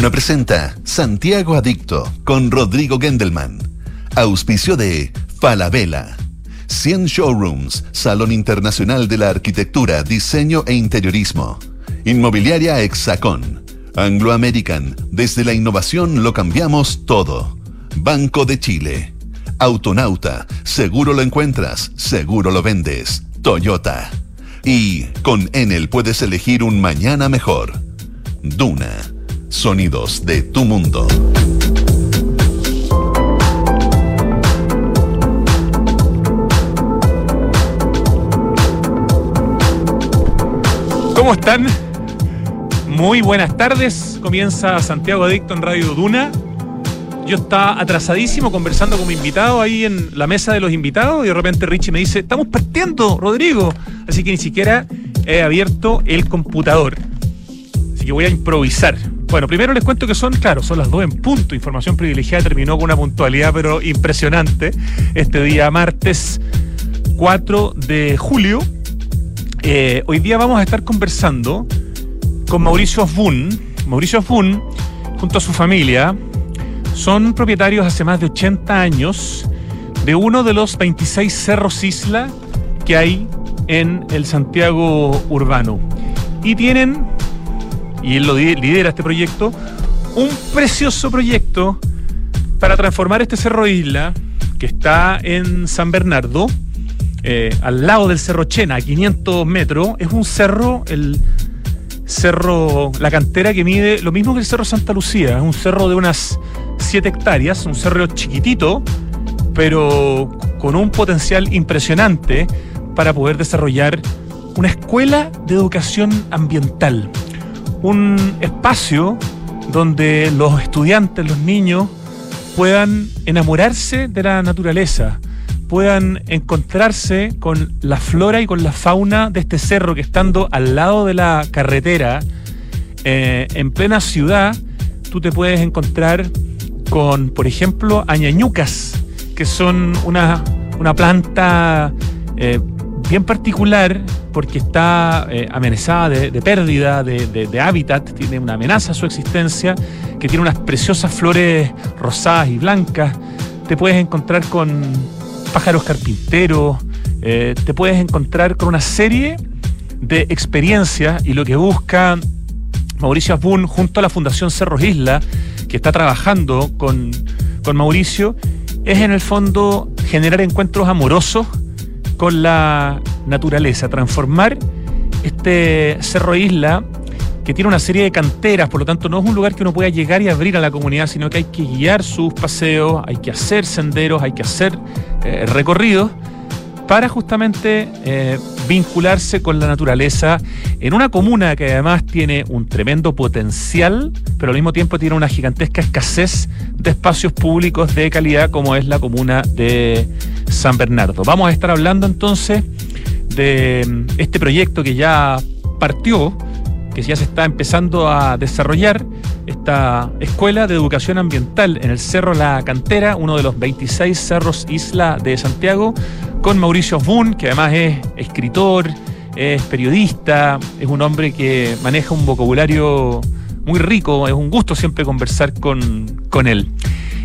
Duna presenta Santiago Adicto con Rodrigo Gendelman. Auspicio de Falabella. 100 Showrooms, Salón Internacional de la Arquitectura, Diseño e Interiorismo. Inmobiliaria Hexacón. Anglo American. Desde la innovación lo cambiamos todo. Banco de Chile. Autonauta. Seguro lo encuentras, seguro lo vendes. Toyota. Y con Enel puedes elegir un mañana mejor. Duna. Sonidos de tu mundo. ¿Cómo están? Muy buenas tardes. Comienza Santiago Adicto en Radio Duna. Yo estaba atrasadísimo conversando con mi invitado ahí en la mesa de los invitados y de repente Richie me dice, estamos partiendo, Rodrigo. Así que ni siquiera he abierto el computador. Así que voy a improvisar. Bueno, primero les cuento que son, claro, son las dos en punto. Información privilegiada terminó con una puntualidad pero impresionante. Este día martes 4 de julio. Eh, hoy día vamos a estar conversando con Mauricio Osbun. Mauricio Osbun, junto a su familia, son propietarios hace más de 80 años de uno de los 26 cerros isla que hay en el Santiago urbano. Y tienen, y él lo lidera este proyecto, un precioso proyecto para transformar este cerro isla que está en San Bernardo, eh, al lado del Cerro Chena, a 500 metros. Es un cerro, el cerro, la cantera que mide lo mismo que el Cerro Santa Lucía. Es un cerro de unas 7 hectáreas, un cerro chiquitito, pero con un potencial impresionante para poder desarrollar una escuela de educación ambiental. Un espacio donde los estudiantes, los niños, puedan enamorarse de la naturaleza, puedan encontrarse con la flora y con la fauna de este cerro que estando al lado de la carretera, eh, en plena ciudad, tú te puedes encontrar con, por ejemplo, añañucas, que son una, una planta eh, bien particular porque está eh, amenazada de, pérdida de, hábitat, tiene una amenaza a su existencia, que tiene unas preciosas flores rosadas y blancas. Te puedes encontrar con pájaros carpinteros, eh, te puedes encontrar con una serie de experiencias y lo que busca Mauricio Asbun junto a la Fundación Cerros Isla, que está trabajando con, con Mauricio, es en el fondo generar encuentros amorosos con la naturaleza, transformar este Cerro Isla que tiene una serie de canteras, por lo tanto no es un lugar que uno pueda llegar y abrir a la comunidad, sino que hay que guiar sus paseos, hay que hacer senderos, hay que hacer eh, recorridos para justamente eh, vincularse con la naturaleza en una comuna que además tiene un tremendo potencial, pero al mismo tiempo tiene una gigantesca escasez de espacios públicos de calidad como es la comuna de San Bernardo. Vamos a estar hablando entonces de mm, este proyecto que ya partió que ya se está empezando a desarrollar esta escuela de educación ambiental en el Cerro La Cantera, uno de los 26 cerros isla de Santiago, con Mauricio Osbun, que además es escritor, es periodista, es un hombre que maneja un vocabulario muy rico, es un gusto siempre conversar con, con él.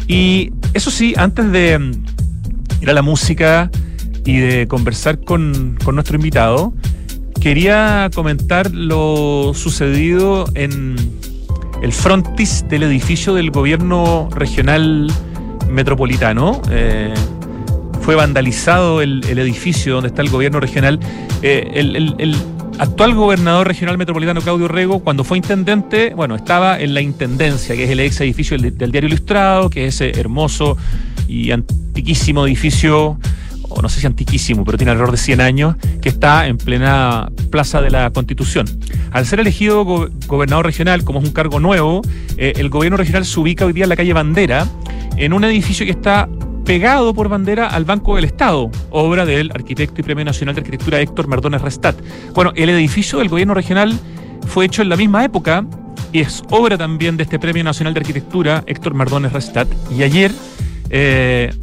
Y eso sí, antes de ir a la música y de conversar con, con nuestro invitado, quería comentar lo sucedido en el frontis del edificio del gobierno regional metropolitano. Eh, fue vandalizado el, edificio donde está el gobierno regional. Eh, el, actual gobernador regional metropolitano Claudio Rego, cuando fue intendente, bueno, estaba en la intendencia, que es el ex edificio del, del Diario Ilustrado, que es ese hermoso y antiquísimo edificio o no sé si antiquísimo, pero tiene alrededor de 100 años, que está en plena Plaza de la Constitución. Al ser elegido gobernador regional, como es un cargo nuevo, eh, el gobierno regional se ubica hoy día en la calle Bandera, en un edificio que está pegado por bandera al Banco del Estado, obra del arquitecto y Premio Nacional de Arquitectura Héctor Mardones Restat. Bueno, el edificio del gobierno regional fue hecho en la misma época y es obra también de este Premio Nacional de Arquitectura Héctor Mardones Restat. Y ayer eh,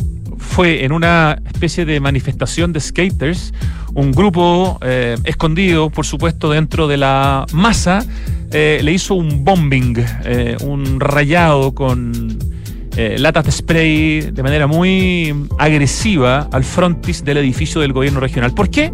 fue en una especie de manifestación de skaters un grupo eh, escondido, por supuesto, dentro de la masa, eh, le hizo un bombing, eh, un rayado con latas de spray de manera muy agresiva al frontis del edificio del gobierno regional. ¿Por qué?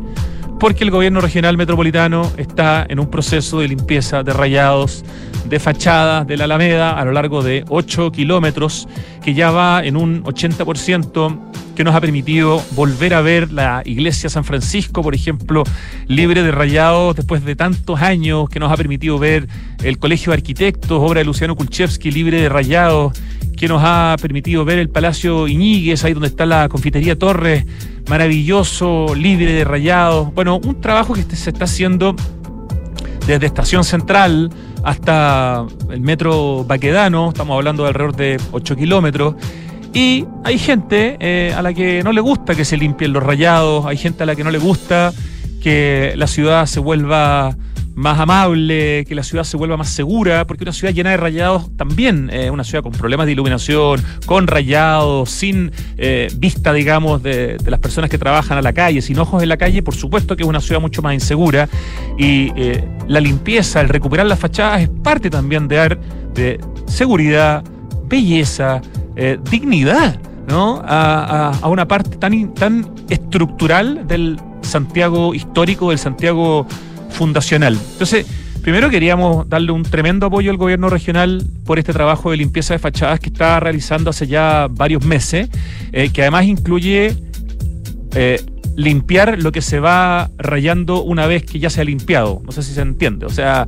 Porque el gobierno regional metropolitano está en un proceso de limpieza de rayados de fachadas de la Alameda a lo largo de 8 kilómetros, que ya va en un 80%, que nos ha permitido volver a ver la iglesia San Francisco, por ejemplo, libre de rayados después de tantos años, que nos ha permitido ver el Colegio de Arquitectos, obra de Luciano Kulchevsky, libre de rayados, que nos ha permitido ver el Palacio Iñiguez, ahí donde está la Confitería Torres, maravilloso, libre de rayados. Bueno, un trabajo que se está haciendo desde Estación Central hasta el metro Baquedano, estamos hablando de alrededor de 8 kilómetros. Y hay gente eh, a la que no le gusta que se limpien los rayados, hay gente a la que no le gusta que la ciudad se vuelva más amable, que la ciudad se vuelva más segura, porque una ciudad llena de rayados también, eh, una ciudad con problemas de iluminación, con rayados, sin eh, vista, digamos, de, las personas que trabajan a la calle, sin ojos en la calle, por supuesto que es una ciudad mucho más insegura y eh, la limpieza, el recuperar las fachadas es parte también de dar de seguridad, belleza, dignidad, ¿no? A, a, una parte tan, tan estructural del Santiago histórico, del Santiago fundacional. Entonces, primero queríamos darle un tremendo apoyo al gobierno regional por este trabajo de limpieza de fachadas que está realizando hace ya varios meses, eh, que además incluye eh, limpiar lo que se va rayando una vez que ya se ha limpiado. No sé si se entiende. O sea,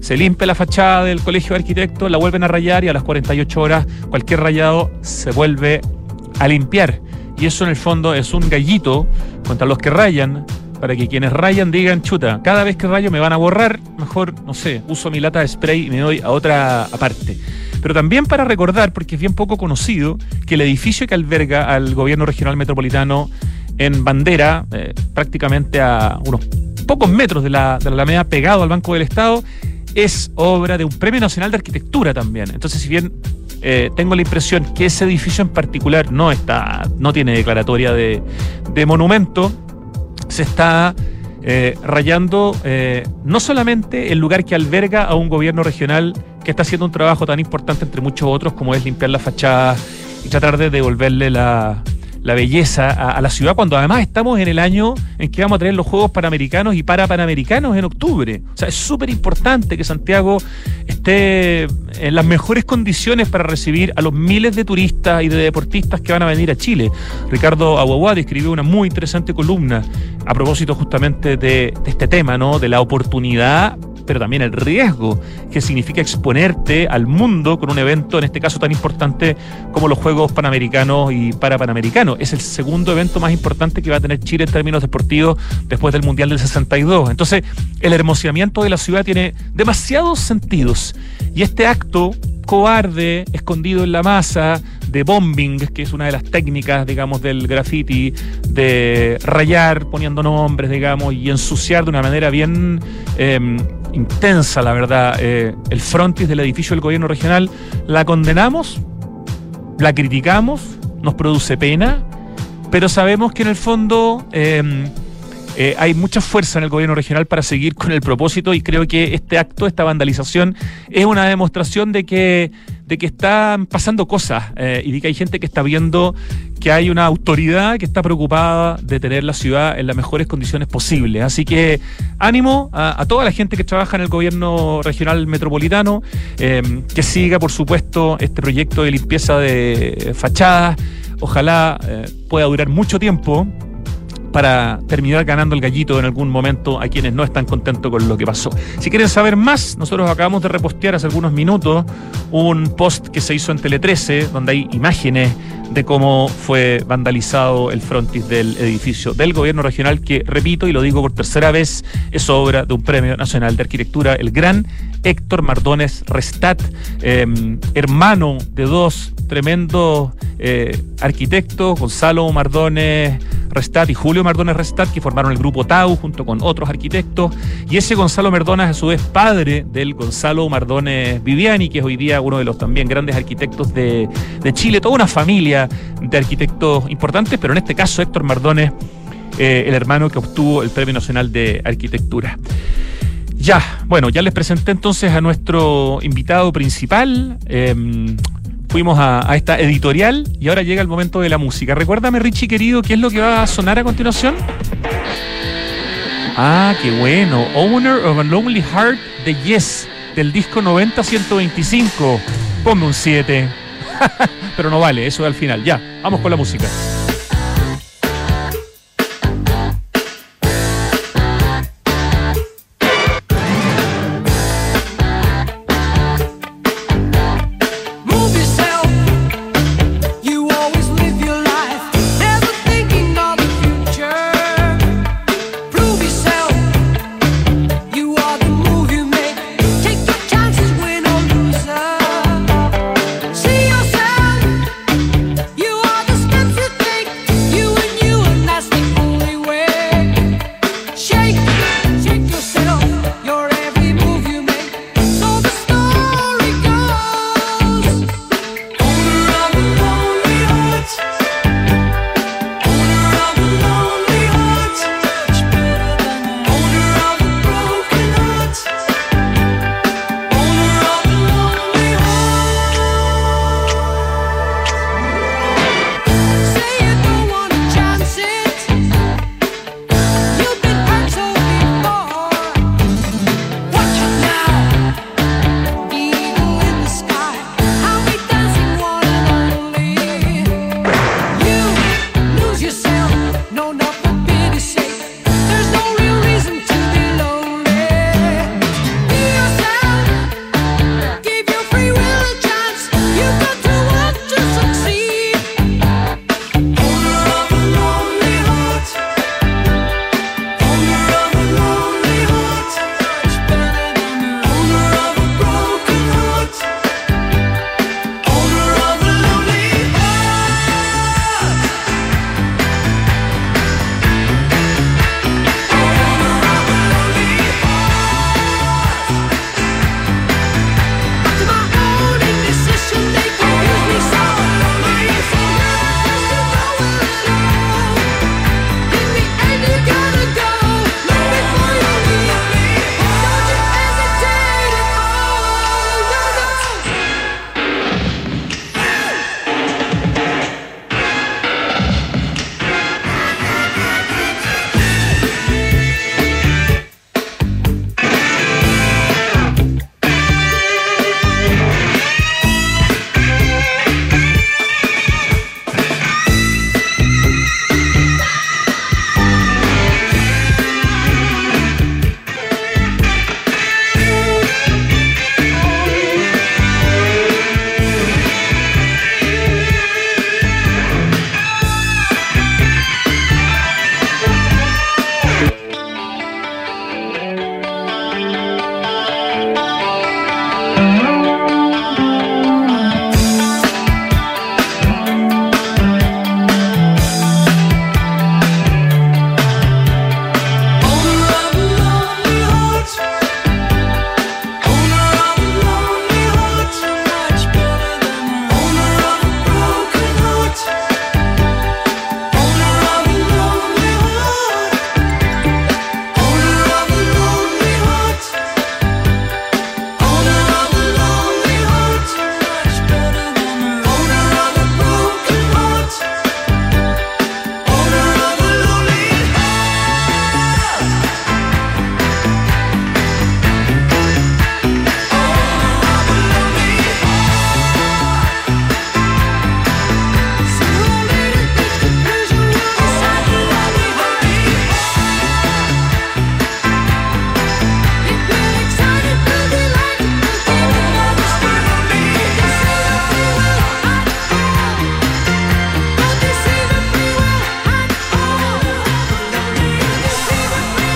se limpia la fachada del colegio de arquitectos, la vuelven a rayar y a las 48 horas cualquier rayado se vuelve a limpiar. Y eso en el fondo es un gallito contra los que rayan, para que quienes rayan digan, chuta, cada vez que rayo me van a borrar, mejor, no sé, uso mi lata de spray y me doy a otra parte. Pero también para recordar, porque es bien poco conocido, que el edificio que alberga al gobierno regional metropolitano en Bandera, eh, prácticamente a unos pocos metros de la, de la Alameda, pegado al Banco del Estado, es obra de un Premio Nacional de Arquitectura también. Entonces, si bien eh, tengo la impresión que ese edificio en particular no está, no tiene declaratoria de, de monumento, se está eh, rayando eh, no solamente el lugar que alberga a un gobierno regional que está haciendo un trabajo tan importante entre muchos otros como es limpiar la fachada y tratar de devolverle la, la belleza a, la ciudad, cuando además estamos en el año en que vamos a tener los Juegos Panamericanos y para Panamericanos en octubre. O sea, es súper importante que Santiago esté en las mejores condiciones para recibir a los miles de turistas y de deportistas que van a venir a Chile. Ricardo Aguaguad escribió una muy interesante columna a propósito justamente de este tema, ¿no? De la oportunidad pero también el riesgo que significa exponerte al mundo con un evento, en este caso tan importante como los Juegos Panamericanos y Parapanamericanos. Es el segundo evento más importante que va a tener Chile en términos deportivos después del Mundial del 62. Entonces, el hermoseamiento de la ciudad tiene demasiados sentidos y este acto cobarde, escondido en la masa, de bombing, que es una de las técnicas, digamos, del graffiti, de rayar poniendo nombres, digamos, y ensuciar de una manera bien em, intensa, la verdad, eh, el frontis del edificio del gobierno regional, la condenamos, la criticamos, nos produce pena, pero sabemos que en el fondo... Em, eh, hay mucha fuerza en el gobierno regional para seguir con el propósito y creo que este acto, esta vandalización, es una demostración de que, de que están pasando cosas eh, y de que hay gente que está viendo que hay una autoridad que está preocupada de tener la ciudad en las mejores condiciones posibles. Así que ánimo a, toda la gente que trabaja en el gobierno regional metropolitano, eh, que siga, por supuesto, este proyecto de limpieza de fachadas. Ojalá pueda durar mucho tiempo para terminar ganando el gallito en algún momento a quienes no están contentos con lo que pasó. Si quieren saber más, nosotros acabamos de repostear hace algunos minutos un post que se hizo en Tele 13, donde hay imágenes de cómo fue vandalizado el frontis del edificio del gobierno regional, que repito y lo digo por tercera vez, es obra de un premio nacional de arquitectura, el gran Héctor Mardones Restat, em, hermano de dos tremendos eh, arquitectos, Gonzalo Mardones Restat y Julio Mardones Restat, que formaron el grupo Tau junto con otros arquitectos. Y ese Gonzalo Mardones, a su vez, padre del Gonzalo Mardones Viviani, que es hoy día uno de los también grandes arquitectos de, Chile, toda una familia de arquitectos importantes, pero en este caso Héctor Mardones eh, el hermano que obtuvo el Premio Nacional de Arquitectura. Ya, bueno, ya les presenté entonces a nuestro invitado principal. Em, fuimos a, a, esta editorial y ahora llega el momento de la música. Recuérdame, Richie querido, ¿qué es lo que va a sonar a continuación? Ah, qué bueno. Owner of a Lonely Heart de Yes, del disco 90-125. Ponme un 7. Pero no vale, eso es al final. Ya, vamos con la música.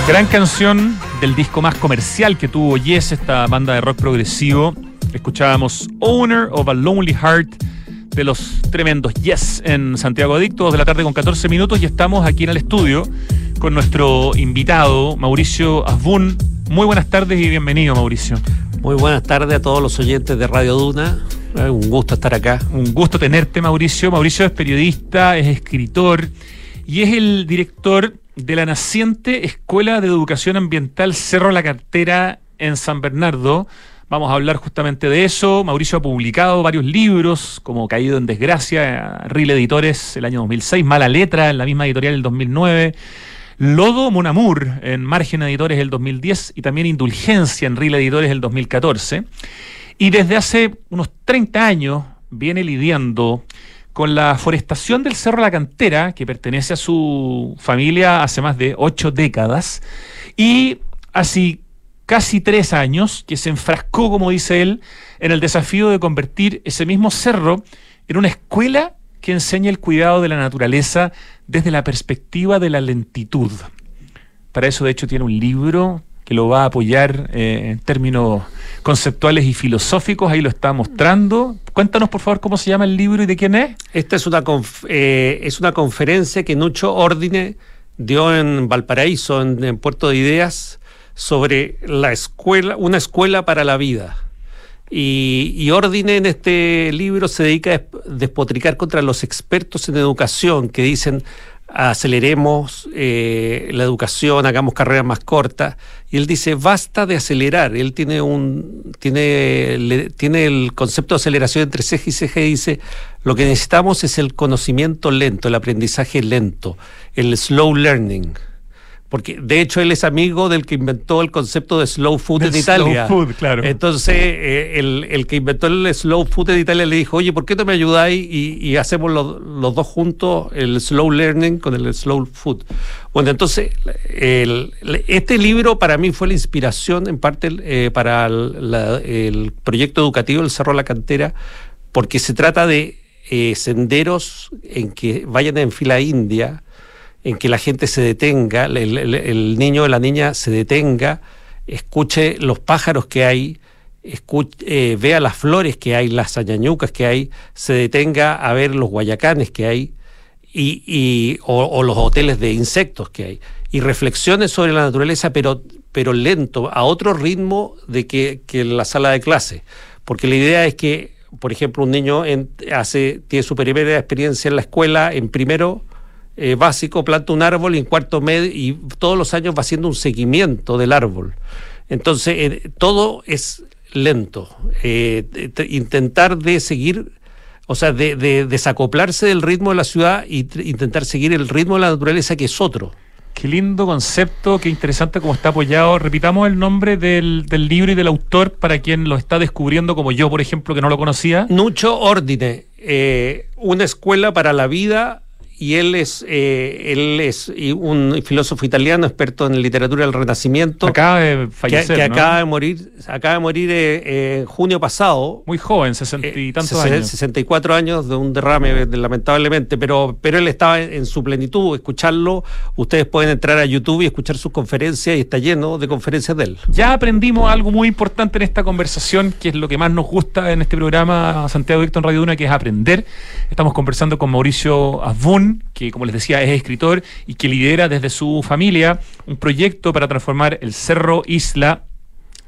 Gran canción del disco más comercial que tuvo Yes, esta banda de rock progresivo. Escuchábamos Owner of a Lonely Heart de los tremendos Yes en Santiago Adicto, dos de la tarde con 14 minutos y estamos aquí en el estudio con nuestro invitado Mauricio Asbun. Muy buenas tardes y bienvenido Mauricio. Muy buenas tardes a todos los oyentes de Radio Duna. Un gusto estar acá. Un gusto tenerte Mauricio. Mauricio es periodista, es escritor y es el director de la naciente Escuela de Educación Ambiental Cerro La Cartera en San Bernardo. Vamos a hablar justamente de eso. Mauricio ha publicado varios libros, como Caído en Desgracia, Ril Editores el año 2006, Mala Letra en la misma editorial el 2009. Lodo Monamur en Margen Editores el 2010 y también Indulgencia en Ril Editores el 2014. Y desde hace unos 30 años viene lidiando con la forestación del Cerro La Cantera, que pertenece a su familia hace más de ocho décadas, y así casi tres años que se enfrascó, como dice él, en el desafío de convertir ese mismo cerro en una escuela que enseña el cuidado de la naturaleza desde la perspectiva de la lentitud. Para eso, de hecho, tiene un libro que lo va a apoyar eh, en términos conceptuales y filosóficos, ahí lo está mostrando. Cuéntanos, por favor, cómo se llama el libro y de quién es. Esta es una, eh, es una conferencia que Nucho Ordine dio en Valparaíso, en, Puerto de Ideas, sobre la escuela, una escuela para la vida. Y, y, Ordine en este libro se dedica a despotricar contra los expertos en educación que dicen aceleremos eh, la educación, hagamos carreras más cortas. Y él dice, basta de acelerar. Él tiene un tiene, tiene el concepto de aceleración entre ceje y ceje y dice, lo que necesitamos es el conocimiento lento, el aprendizaje lento, el slow learning porque de hecho él es amigo del que inventó el concepto de slow food en Italia. Slow food, claro. Entonces, eh, el, que inventó el slow food en Italia le dijo, oye, ¿por qué no me ayudáis y, hacemos los, dos juntos el slow learning con el slow food? Bueno, entonces, este libro para mí fue la inspiración en parte eh, para el proyecto educativo El Cerro La Cantera, porque se trata de eh, senderos en que vayan en fila india, en que la gente se detenga, el, niño o la niña se detenga, escuche los pájaros que hay, eh, vea las flores que hay, las añañucas que hay, se detenga a ver los guayacanes que hay y, o, los hoteles de insectos que hay y reflexione sobre la naturaleza, pero, pero lento, a otro ritmo de que, que la sala de clase. Porque la idea es que, por ejemplo, un niño hace, tiene su primera experiencia en la escuela en primero eh, básico, planta un árbol y en cuarto medio, y todos los años va haciendo un seguimiento del árbol. Entonces, eh, todo es lento. Eh, intentar de seguir, o sea, de, desacoplarse del ritmo de la ciudad e intentar seguir el ritmo de la naturaleza que es otro. Qué lindo concepto, qué interesante cómo está apoyado. Repitamos el nombre del, del, libro y del autor para quien lo está descubriendo, como yo, por ejemplo, que no lo conocía. Nucho Ordine, una escuela para la vida y él es, eh, él es un filósofo italiano experto en literatura del Renacimiento. Acaba de fallecer. Que, acaba de morir, acaba de morir eh, en junio pasado. Muy joven, sesenta y tantos años. 64 años de un derrame, lamentablemente, pero, pero él estaba en, su plenitud. Escucharlo, ustedes pueden entrar a YouTube y escuchar sus conferencias y está lleno de conferencias de él. Ya aprendimos algo muy importante en esta conversación, que es lo que más nos gusta en este programa Santiago Víctor Radio Duna, que es aprender. Estamos conversando con Mauricio Que como les decía es escritor y que lidera desde su familia un proyecto para transformar el Cerro Isla,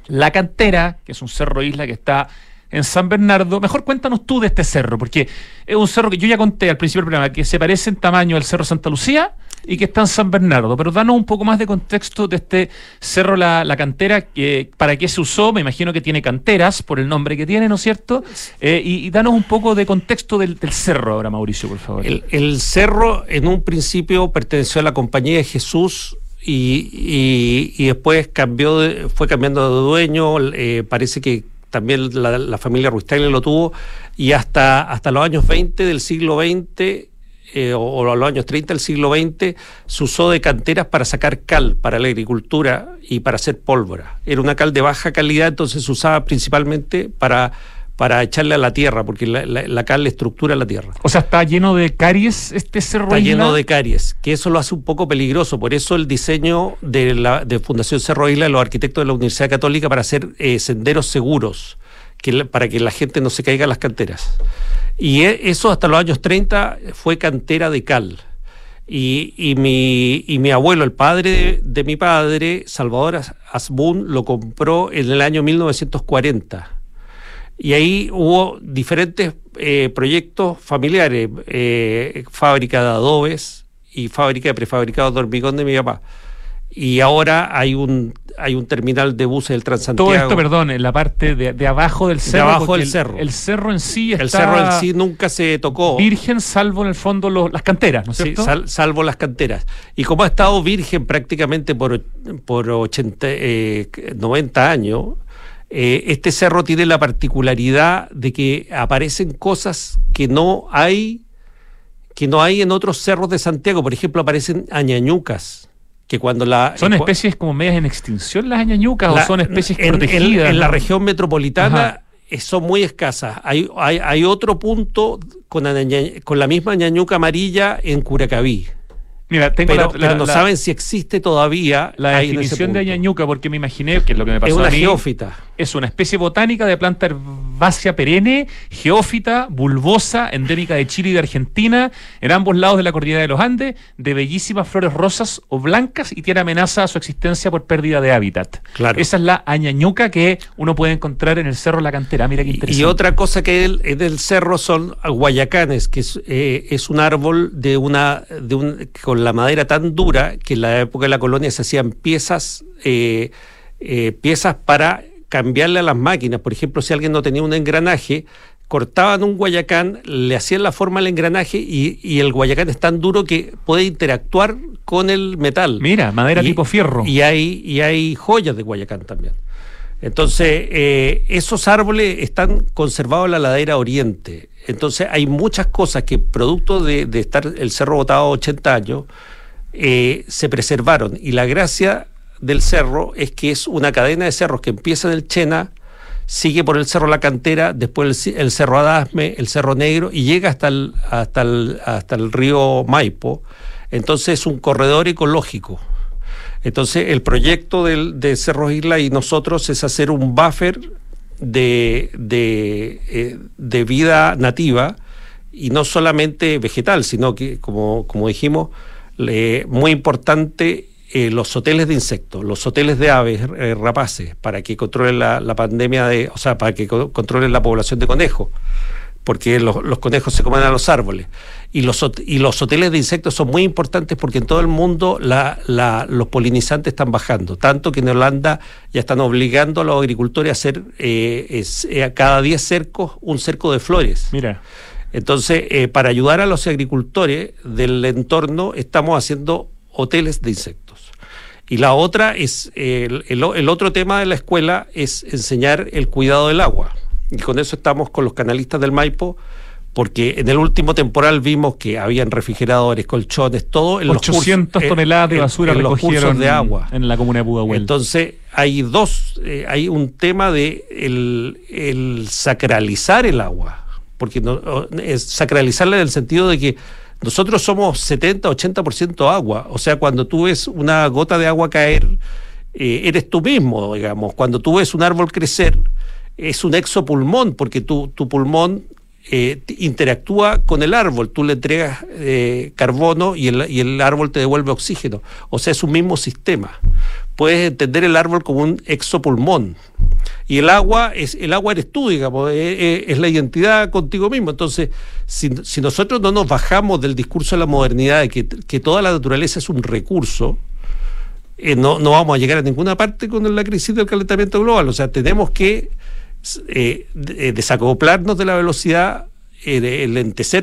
La Cantera, que es un cerro isla que está en San Bernardo. Mejor cuéntanos tú de este cerro, porque es un cerro que yo ya conté al principio del programa, que se parece en tamaño al Cerro Santa Lucía y que está en San Bernardo. Pero danos un poco más de contexto de este cerro La, Cantera, que, para qué se usó, me imagino que tiene canteras por el nombre que tiene, ¿no es cierto? Eh, y, danos un poco de contexto del, cerro ahora, Mauricio, por favor. El, cerro en un principio perteneció a la Compañía de Jesús y, después cambió fue cambiando de dueño, eh, parece que también la, familia Ruiz lo tuvo, y hasta, hasta los años 20 del siglo XX eh, o, a los años 30 del siglo XX se usó de canteras para sacar cal para la agricultura y para hacer pólvora. Era una cal de baja calidad, entonces se usaba principalmente para para echarle a la tierra, porque la, cal le estructura la tierra. O sea, está lleno de caries este cerro. Está lleno de caries, que eso lo hace un poco peligroso. Por eso el diseño de la de Fundación Cerro Isla, los arquitectos de la Universidad Católica, para hacer eh, senderos seguros, que, para que la gente no se caiga a las canteras. Y e, eso hasta los años 30 fue cantera de cal. Y, y, mi, y mi abuelo, el padre de, mi padre, Salvador Asbun, lo compró en el año 1940. Y ahí hubo diferentes eh, proyectos familiares, eh, fábrica de adobes y fábrica de prefabricados de hormigón de mi papá. Y ahora hay un hay un terminal de buses del Transantiago. Todo esto, perdón, en la parte de, abajo del cerro. De abajo del cerro. El cerro en sí está... El cerro en sí nunca se tocó. Virgen, salvo en el fondo las canteras, ¿no es cierto? Sí, salvo las canteras. Y como ha estado virgen prácticamente por, por 80, 90 eh, años, eh, este cerro tiene la particularidad de que aparecen cosas que no hay que no hay en otros cerros de Santiago. Por ejemplo, aparecen añañucas. Que cuando la, ¿Son especies como medias en extinción las añañucas o son especies protegidas? En, la región metropolitana eh, son muy escasas. Hay, hay, hay otro punto con, con la misma añañuca amarilla en Curacaví. Mira, tengo pero, la, no saben si existe todavía la definición de añañuca, porque me imaginé que es lo que me pasó. Es una a mí, geófita. Es una especie botánica de planta herbácea perenne, geófita, bulbosa, endémica de Chile y de Argentina, en ambos lados de la cordillera de los Andes, de bellísimas flores rosas o blancas y tiene amenaza a su existencia por pérdida de hábitat. Claro. Esa es la añañuca que uno puede encontrar en el cerro La Cantera. Mira qué interesante. Y otra cosa que es del cerro son guayacanes, que es, eh, es un árbol de una, de un, con la madera tan dura que en la época de la colonia se hacían piezas, eh, eh, piezas para cambiarle a las máquinas. Por ejemplo, si alguien no tenía un engranaje, cortaban un guayacán, le hacían la forma al engranaje y, el guayacán es tan duro que puede interactuar con el metal. Mira, madera tipo fierro. Y hay, y hay joyas de guayacán también. Entonces, eh, esos árboles están conservados en la ladera oriente. Entonces, hay muchas cosas que, producto de, estar el cerro botado 80 años, eh, se preservaron. Y la gracia del cerro es que es una cadena de cerros que empieza en el Chena, sigue por el Cerro La Cantera, después el, Cerro Adasme, el Cerro Negro y llega hasta el, hasta el, hasta el río Maipo. Entonces es un corredor ecológico. Entonces, el proyecto del, de Cerro Isla y nosotros es hacer un buffer de, de, eh, vida nativa y no solamente vegetal, sino que, como, como dijimos, muy importante eh, los hoteles de insectos, los hoteles de aves eh, rapaces, para que controlen la, la, pandemia de, o sea, para que controlen la población de conejos porque los, conejos se comen a los árboles. Y los, y los hoteles de insectos son muy importantes porque en todo el mundo los polinizantes están bajando, tanto que en Holanda ya están obligando a los agricultores a hacer eh, eh, a cada 10 cercos un cerco de flores. Mira. Entonces, para ayudar a los agricultores del entorno, estamos haciendo hoteles de insectos. Y la otra es, el, el otro tema de la escuela es enseñar el cuidado del agua y con eso estamos con los canalistas del Maipo, porque en el último temporal vimos que habían refrigeradores, colchones, todo en 800 los toneladas de basura en, recogieron de agua en la comuna de Pudahuel. Entonces hay dos, eh, hay un tema de el, sacralizar el agua, porque no, es sacralizarla en el sentido de que nosotros somos 70, 80% agua, o sea, cuando tú ves una gota de agua caer, eh, eres tú mismo, digamos, cuando tú ves un árbol crecer, es un exopulmón, porque tu, tu pulmón eh, interactúa con el árbol, tú le entregas eh, carbono y el, y el, árbol te devuelve oxígeno. O sea, es un mismo sistema. Puedes entender el árbol como un exopulmón. Y el agua, es, el agua eres tú, digamos, eh, es la identidad contigo mismo. Entonces, si, si, nosotros no nos bajamos del discurso de la modernidad de que, que toda la naturaleza es un recurso, no, no vamos a llegar a ninguna parte con la crisis del calentamiento global. O sea, tenemos que eh, eh, desacoplarnos de la velocidad, eh,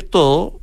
todo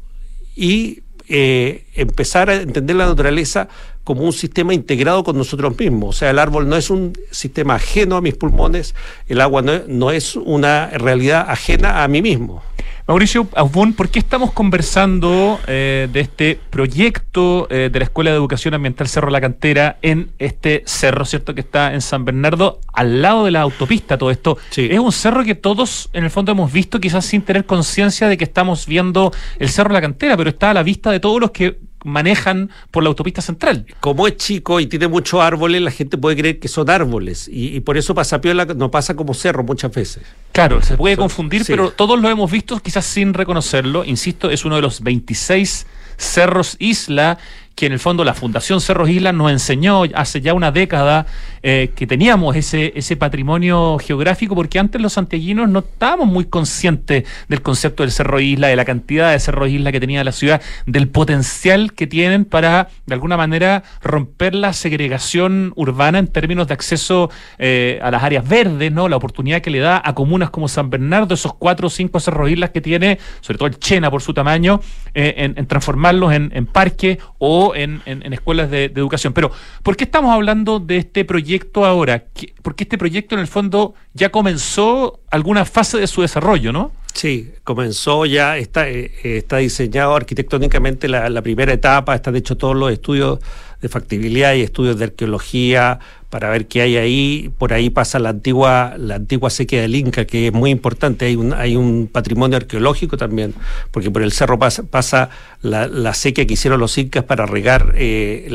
y eh, empezar a entender la naturaleza como un sistema integrado con nosotros mismos. O sea, el árbol no es un sistema ajeno a mis pulmones, el agua no, no es una realidad ajena a mí mismo. Mauricio Aubón, ¿por qué estamos conversando eh, de este proyecto eh, de la Escuela de Educación Ambiental Cerro La Cantera en este cerro, ¿cierto? Que está en San Bernardo, al lado de la autopista, todo esto. Es un cerro que todos, en el fondo, hemos visto, quizás sin tener conciencia de que estamos viendo el Cerro La Cantera, pero está a la vista de todos los que manejan por la autopista central. Como es chico y tiene muchos árboles, la gente puede creer que son árboles y, por eso Pasapiola no pasa como cerro muchas veces. Claro, se puede confundir, pero todos lo hemos visto quizás sin reconocerlo. Insisto, es uno de los 26 cerros isla que en el fondo la Fundación Cerros Isla nos enseñó hace ya una década eh, que teníamos ese, ese patrimonio geográfico, porque antes los santiaguinos no estábamos muy conscientes del concepto del Cerro Isla, de la cantidad de Cerro Isla que tenía la ciudad, del potencial que tienen para, de alguna manera, romper la segregación urbana en términos de acceso eh, a las áreas verdes, ¿no? La oportunidad que le da a comunas como San Bernardo, esos cuatro o cinco Cerro Islas que tiene, sobre todo el Chena por su tamaño, eh, en, transformarlos en, en parques o en, escuelas de, educación. Pero, ¿por qué estamos hablando de este proyecto ahora? Porque este proyecto en el fondo ya comenzó alguna fase de su desarrollo, ¿no? Sí, comenzó ya, está, eh, está diseñado arquitectónicamente la, la primera etapa, están hechos todos los estudios de factibilidad y estudios de arqueología para ver qué hay ahí. Por ahí pasa la antigua, la antigua sequía del Inca, que es muy importante. Hay un, hay un patrimonio arqueológico también, porque por el cerro pasa, pasa la, la, sequía que hicieron los incas para regar eh,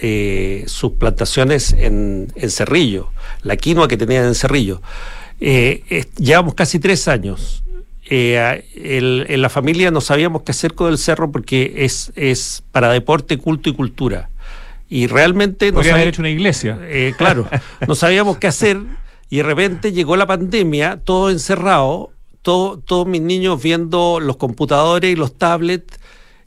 eh, sus plantaciones en, en, Cerrillo, la quinoa que tenían en Cerrillo. Eh, llevamos casi tres años. en la familia no sabíamos qué hacer con el cerro porque es, es para deporte, culto y cultura y realmente... Podría haber hecho una iglesia. Eh, claro, no sabíamos qué hacer y de repente llegó la pandemia, todo encerrado, todo, todos mis niños viendo los computadores y los tablets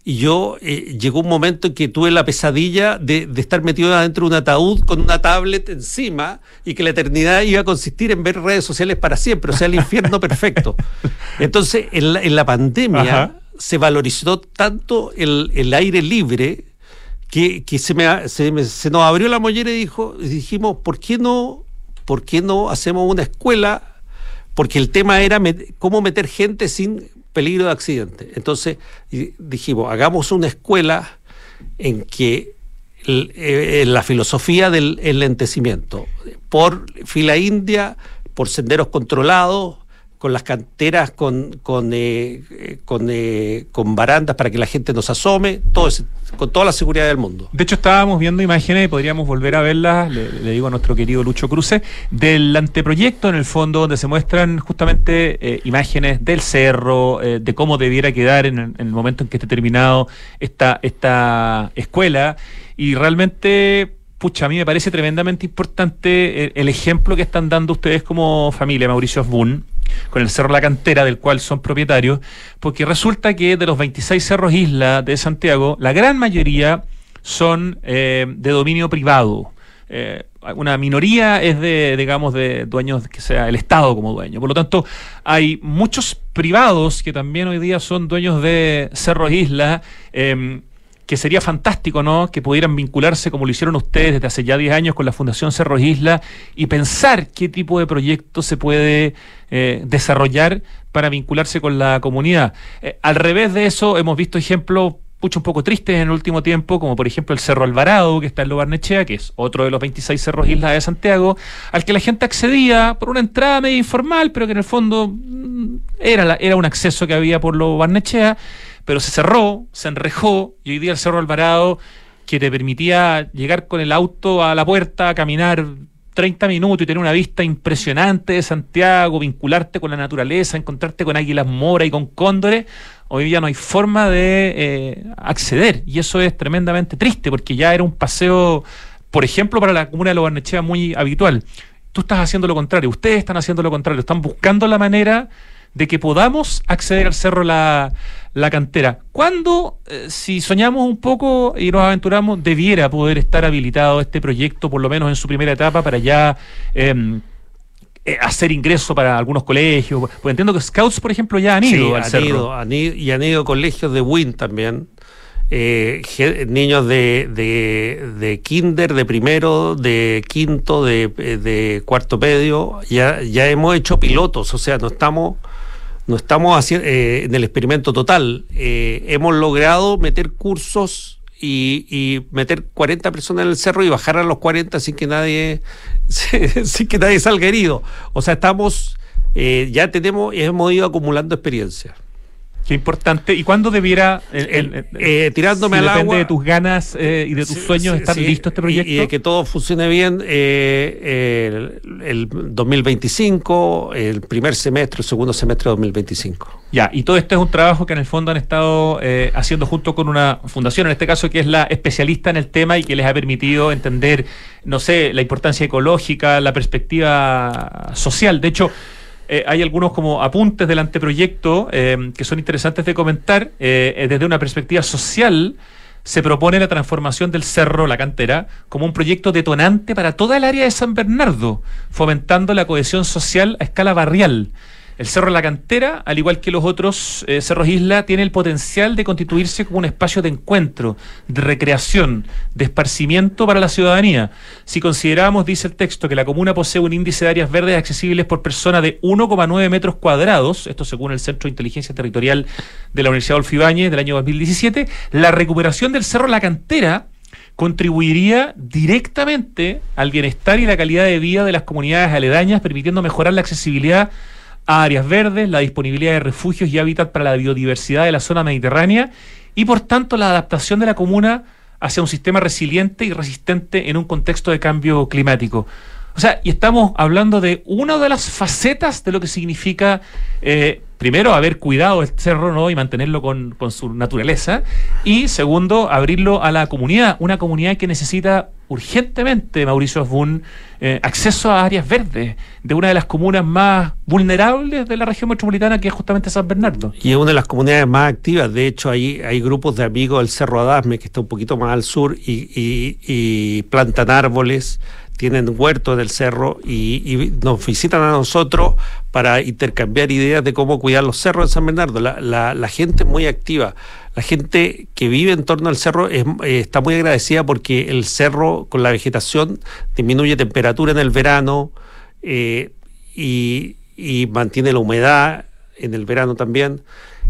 y yo eh, llegó un momento en que tuve la pesadilla de, estar metido adentro de un ataúd con una tablet encima y que la eternidad iba a consistir en ver redes sociales para siempre, o sea, el infierno perfecto. Entonces, en la, pandemia se valorizó tanto el, el aire libre que, se, me, se, nos abrió la mollera y dijo, dijimos, ¿por qué no, por qué no hacemos una escuela? Porque el tema era cómo meter gente sin peligro de accidente. Entonces dijimos, hagamos una escuela en que eh, la filosofía del lentecimiento, por fila india, por senderos controlados, con las canteras, con, con, eh, con, eh, con, barandas para que la gente nos asome, todo con toda la seguridad del mundo. De hecho, estábamos viendo imágenes y podríamos volver a verlas, le, digo a nuestro querido Lucho Cruce, del anteproyecto en el fondo, donde se muestran justamente eh, imágenes del cerro, de cómo debiera quedar en, el momento en que esté terminado esta, esta escuela. Y realmente pucha, a mí me parece tremendamente importante el, ejemplo que están dando ustedes como familia, Mauricio Osbun, con el Cerro La Cantera, del cual son propietarios, porque resulta que de los 26 cerros isla de Santiago, la gran mayoría son eh, de dominio privado. Eh, una minoría es de, digamos, de dueños que sea el Estado como dueño. Por lo tanto, hay muchos privados que también hoy día son dueños de cerros isla. Eh, que sería fantástico, ¿no? Que pudieran vincularse como lo hicieron ustedes desde hace ya 10 años con la Fundación Cerro Isla y pensar qué tipo de proyecto se puede eh, desarrollar para vincularse con la comunidad. Eh, al revés de eso, hemos visto ejemplos mucho un poco tristes en el último tiempo, como por ejemplo el Cerro Alvarado, que está en Lobarnechea, que es otro de los 26 cerros islas de Santiago, al que la gente accedía por una entrada medio informal, pero que en el fondo mm, era, era un acceso que había por Lobarnechea pero se cerró, se enrejó y hoy día el Cerro Alvarado, que te permitía llegar con el auto a la puerta, caminar 30 minutos y tener una vista impresionante de Santiago, vincularte con la naturaleza, encontrarte con águilas mora y con cóndores, hoy día no hay forma de eh, acceder y eso es tremendamente triste porque ya era un paseo, por ejemplo, para la comuna de Lobarnechea muy habitual. Tú estás haciendo lo contrario, ustedes están haciendo lo contrario, están buscando la manera de que podamos acceder al cerro la, la cantera. ¿Cuándo, eh, si soñamos un poco y nos aventuramos, debiera poder estar habilitado este proyecto, por lo menos en su primera etapa, para ya em, eh, hacer ingreso para algunos colegios? Porque entiendo que Scouts, por ejemplo, ya han ido al cerro. han ido, y han ido colegios de WIN también. Eh, niños de, de, de, kinder, de primero, de quinto, de, de cuarto medio, ya, ya hemos hecho pilotos, o sea, no estamos no estamos haciendo eh, en el experimento total. Eh, hemos logrado meter cursos y, meter 40 personas en el cerro y bajar a los 40 sin que nadie, sin que nadie salga herido. O sea, estamos, eh, ya tenemos, hemos ido acumulando experiencia. Qué importante. ¿Y cuándo debiera, eh, tirándome al depende de tus ganas y de tus sueños, estar listo este proyecto? Y, de que todo funcione bien, el, el, 2025, el primer semestre, el segundo semestre de 2025. Ya, y todo esto es un trabajo que en el fondo han estado haciendo junto con una fundación, en este caso que es la especialista en el tema y que les ha permitido entender, no sé, la importancia ecológica, la perspectiva social. De hecho, eh, hay algunos como apuntes del anteproyecto eh, que son interesantes de comentar. Eh, desde una perspectiva social, se propone la transformación del cerro, la cantera, como un proyecto detonante para toda el área de San Bernardo, fomentando la cohesión social a escala barrial. El Cerro La Cantera, al igual que los otros eh, cerros isla, tiene el potencial de constituirse como un espacio de encuentro, de recreación, de esparcimiento para la ciudadanía. Si consideramos, dice el texto, que la comuna posee un índice de áreas verdes accesibles por persona de 1,9 metros cuadrados, esto según el Centro de Inteligencia Territorial de la Universidad Ibáñez del año 2017, la recuperación del Cerro La Cantera contribuiría directamente al bienestar y la calidad de vida de las comunidades aledañas, permitiendo mejorar la accesibilidad áreas verdes, la disponibilidad de refugios y hábitat para la biodiversidad de la zona mediterránea y por tanto la adaptación de la comuna hacia un sistema resiliente y resistente en un contexto de cambio climático. O sea, y estamos hablando de una de las facetas de lo que significa, eh, primero, haber cuidado el cerro ¿no? y mantenerlo con, con, su naturaleza, y segundo, abrirlo a la comunidad, una comunidad que necesita urgentemente, Mauricio Osbun, eh, acceso a áreas verdes de una de las comunas más vulnerables de la región metropolitana, que es justamente San Bernardo. Y es una de las comunidades más activas. De hecho, hay, hay grupos de amigos del Cerro Adasme, que está un poquito más al sur, y, y plantan árboles tienen huertos del cerro y, nos visitan a nosotros para intercambiar ideas de cómo cuidar los cerros de San Bernardo. La, gente muy activa. La gente que vive en torno al cerro eh, está muy agradecida porque el cerro con la vegetación disminuye temperatura en el verano eh, y mantiene la humedad en el verano también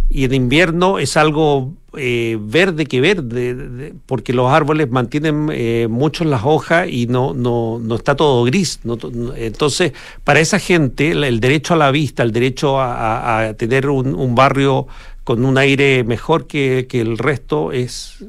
y en invierno es algo eh, verde que verde, porque los árboles mantienen eh, mucho las hojas y no, no, no está todo gris. entonces, para esa gente, el derecho a la vista, el derecho a, tener un, barrio con un aire mejor que, el resto es,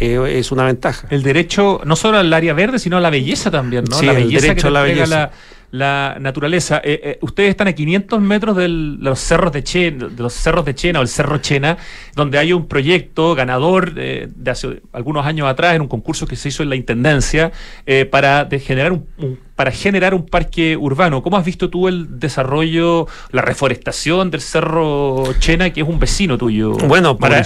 eh, es una ventaja. El derecho no solo al área verde, sino a la belleza también, ¿no? Sí, la belleza el derecho a la belleza la naturaleza. Eh, eh, ustedes están a 500 metros de los cerros de Chena, de los cerros de Chena o el Cerro Chena, donde hay un proyecto ganador de hace algunos años atrás en un concurso que se hizo en la intendencia eh, para generar un, para generar un parque urbano. ¿Cómo has visto tú el desarrollo, la reforestación del Cerro Chena, que es un vecino tuyo? Bueno, para,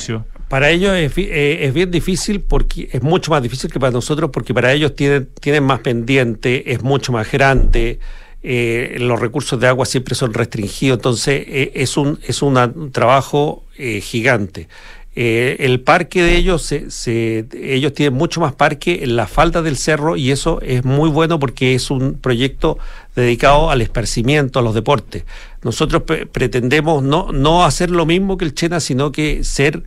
para ellos es, es, bien difícil porque es mucho más difícil que para nosotros porque para ellos tienen, tienen más pendiente, es mucho más grande. Eh, los recursos de agua siempre son restringidos, entonces eh, es un es un trabajo eh, gigante. el parque de ellos, se, ellos tienen mucho más parque en la falda del cerro y eso es muy bueno porque es un proyecto dedicado al esparcimiento, a los deportes. Nosotros pretendemos no, no hacer lo mismo que el Chena, sino que ser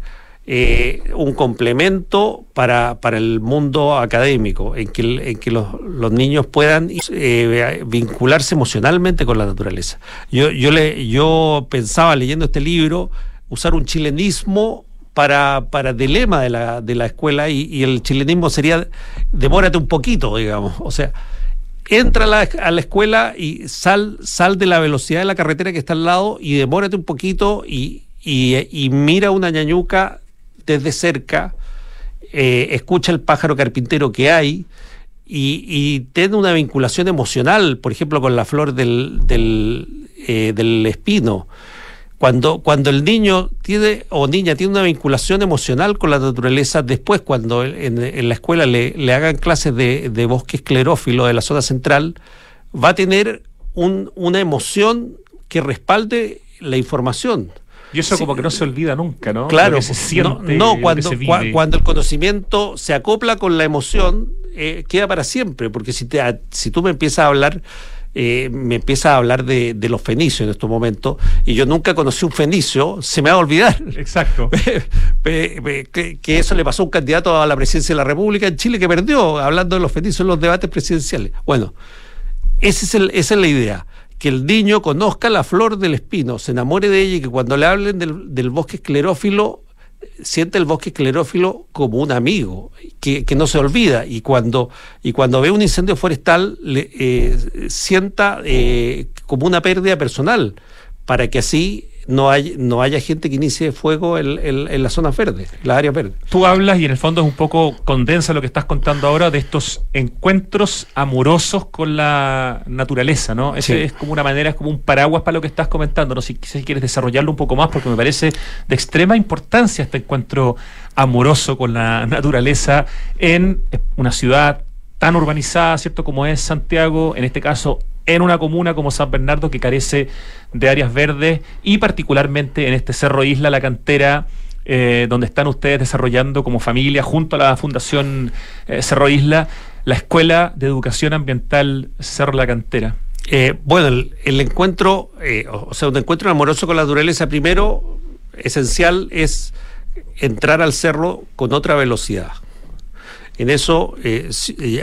eh, un complemento para, para, el mundo académico, en que, en que los, los, niños puedan eh, vincularse emocionalmente con la naturaleza. Yo, yo, le, yo pensaba leyendo este libro usar un chilenismo para, para dilema de la, de la escuela y, el chilenismo sería demórate un poquito, digamos. O sea, entra a la, a la, escuela y sal, sal de la velocidad de la carretera que está al lado y demórate un poquito y, y, y mira una ñañuca desde cerca, eh, escucha el pájaro carpintero que hay y, tiene una vinculación emocional, por ejemplo, con la flor del, del, eh, espino. Cuando, cuando el niño tiene o niña tiene una vinculación emocional con la naturaleza, después cuando en, la escuela le, le, hagan clases de, de, bosque esclerófilo de la zona central, va a tener un, una emoción que respalde la información. Y eso como que no se olvida nunca, ¿no? Claro, no, cuando, cuando el conocimiento se acopla con la emoción, eh, queda para siempre, porque si, te, si tú me empiezas a hablar... Eh, me empieza a hablar de, los fenicios en estos momentos y yo nunca conocí un fenicio, se me va a olvidar. Exacto. que, eso le pasó a un candidato a la presidencia de la República en Chile que perdió hablando de los fenicios en los debates presidenciales. Bueno, ese es el, esa es la idea que el niño conozca la flor del espino, se enamore de ella y que cuando le hablen del, del bosque esclerófilo siente el bosque esclerófilo como un amigo, que, que, no se olvida, y cuando, y cuando ve un incendio forestal le, eh, sienta eh, como una pérdida personal, para que así no, hay, no haya gente que inicie fuego en, en, en la zona verde, la área verde. Tú hablas y en el fondo es un poco condensa lo que estás contando ahora de estos encuentros amorosos con la naturaleza, ¿no? Ese sí. es como una manera, es como un paraguas para lo que estás comentando. No sé si, si quieres desarrollarlo un poco más porque me parece de extrema importancia este encuentro amoroso con la naturaleza en una ciudad tan urbanizada, ¿cierto? Como es Santiago, en este caso en una comuna como San Bernardo que carece de áreas verdes y particularmente en este Cerro Isla, la cantera, eh, donde están ustedes desarrollando como familia junto a la Fundación eh, Cerro Isla la Escuela de Educación Ambiental Cerro La Cantera. Eh, bueno, el, encuentro, o sea, un encuentro amoroso con la naturaleza, primero, esencial es entrar al cerro con otra velocidad en eso, eh,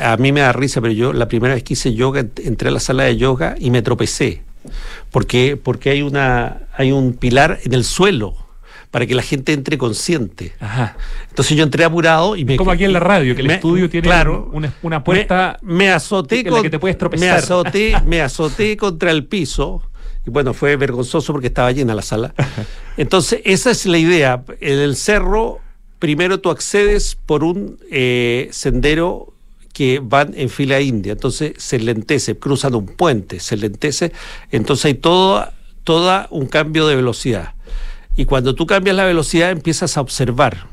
a mí me da risa, pero yo la primera vez que hice yoga, entré a la sala de yoga y me tropecé. Porque, porque hay, una, hay un pilar en el suelo para que la gente entre consciente. Ajá. Entonces yo entré apurado y me... Como aquí en la radio, que el me, estudio tiene claro, una, una puerta... Me, me azoté en la que te puedes tropezar. Me azoté, me azoté contra el piso. Y bueno, fue vergonzoso porque estaba llena la sala. Entonces, esa es la idea. En el cerro primero tú accedes por un eh, sendero que van en fila india, entonces se lentece, cruzan un puente, se lentece, entonces hay todo, toda un cambio de velocidad. Y cuando tú cambias la velocidad empiezas a observar.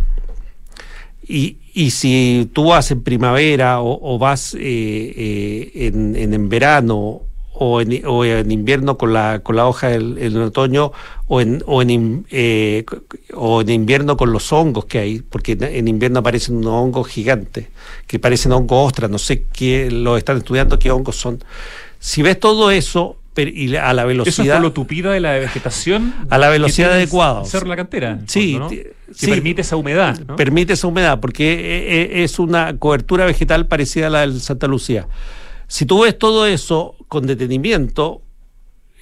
Y, y si tú vas en primavera o, o vas eh, eh, en, en, en verano o en, o en, invierno con la, con la hoja del, en otoño o en, o, en, eh, o en invierno con los hongos que hay, porque en invierno aparecen unos hongos gigantes, que parecen hongos ostras, no sé qué, lo están estudiando qué hongos son. Si ves todo eso, y a la velocidad. Eso es lo tupida de la vegetación. A la velocidad adecuada. Cerro la cantera. Sí, fondo, ¿no? que sí, permite esa humedad. ¿no? Permite esa humedad, porque es una cobertura vegetal parecida a la del Santa Lucía. Si tú ves todo eso con detenimiento,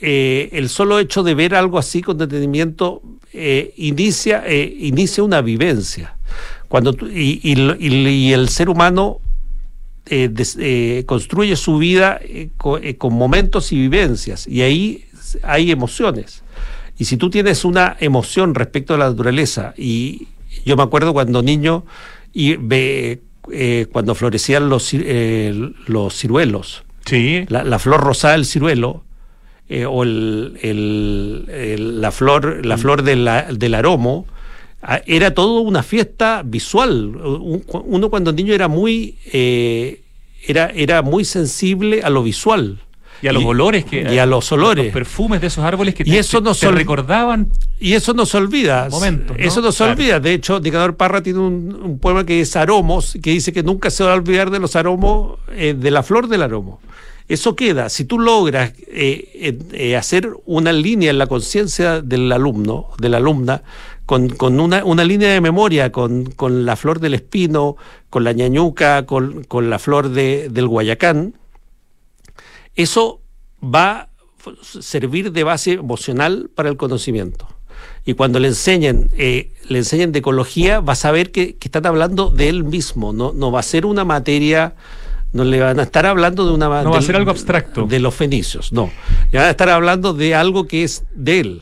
eh, el solo hecho de ver algo así con detenimiento eh, inicia, eh, inicia una vivencia. Cuando y, el ser humano construye su vida con, con momentos y vivencias, y ahí hay emociones. Y si tú tienes una emoción respecto a la naturaleza, y yo me acuerdo cuando niño y ve, eh, cuando florecían los, eh, los ciruelos. Sí. La, la, flor rosada del ciruelo, eh, o el, el, el, la flor, la flor de la, del aromo, era todo una fiesta visual. Uno cuando niño era muy, era, era muy sensible a lo visual. Y a los y, olores que y a los olores los perfumes de esos árboles que y te, eso nos te, te recordaban y eso no se olvida. momentos, ¿no? eso no se claro. olvida. De hecho Nicanor Parra tiene un, un, poema que es aromos que dice que nunca se va a olvidar de los aromos eh, de la flor del aromo. Eso queda. Si tú logras eh, eh, hacer una línea en la conciencia del alumno de la alumna con, con una, una, línea de memoria con, con, la flor del espino, con la ñañuca, con, con la flor de, del guayacán, eso va a servir de base emocional para el conocimiento. Y cuando le enseñen, eh, le enseñen de ecología, va a saber que, que, están hablando de él mismo, no, no va a ser una materia, no le van a estar hablando de una No va a ser algo abstracto. De, de los fenicios, no. Le van a estar hablando de algo que es de él.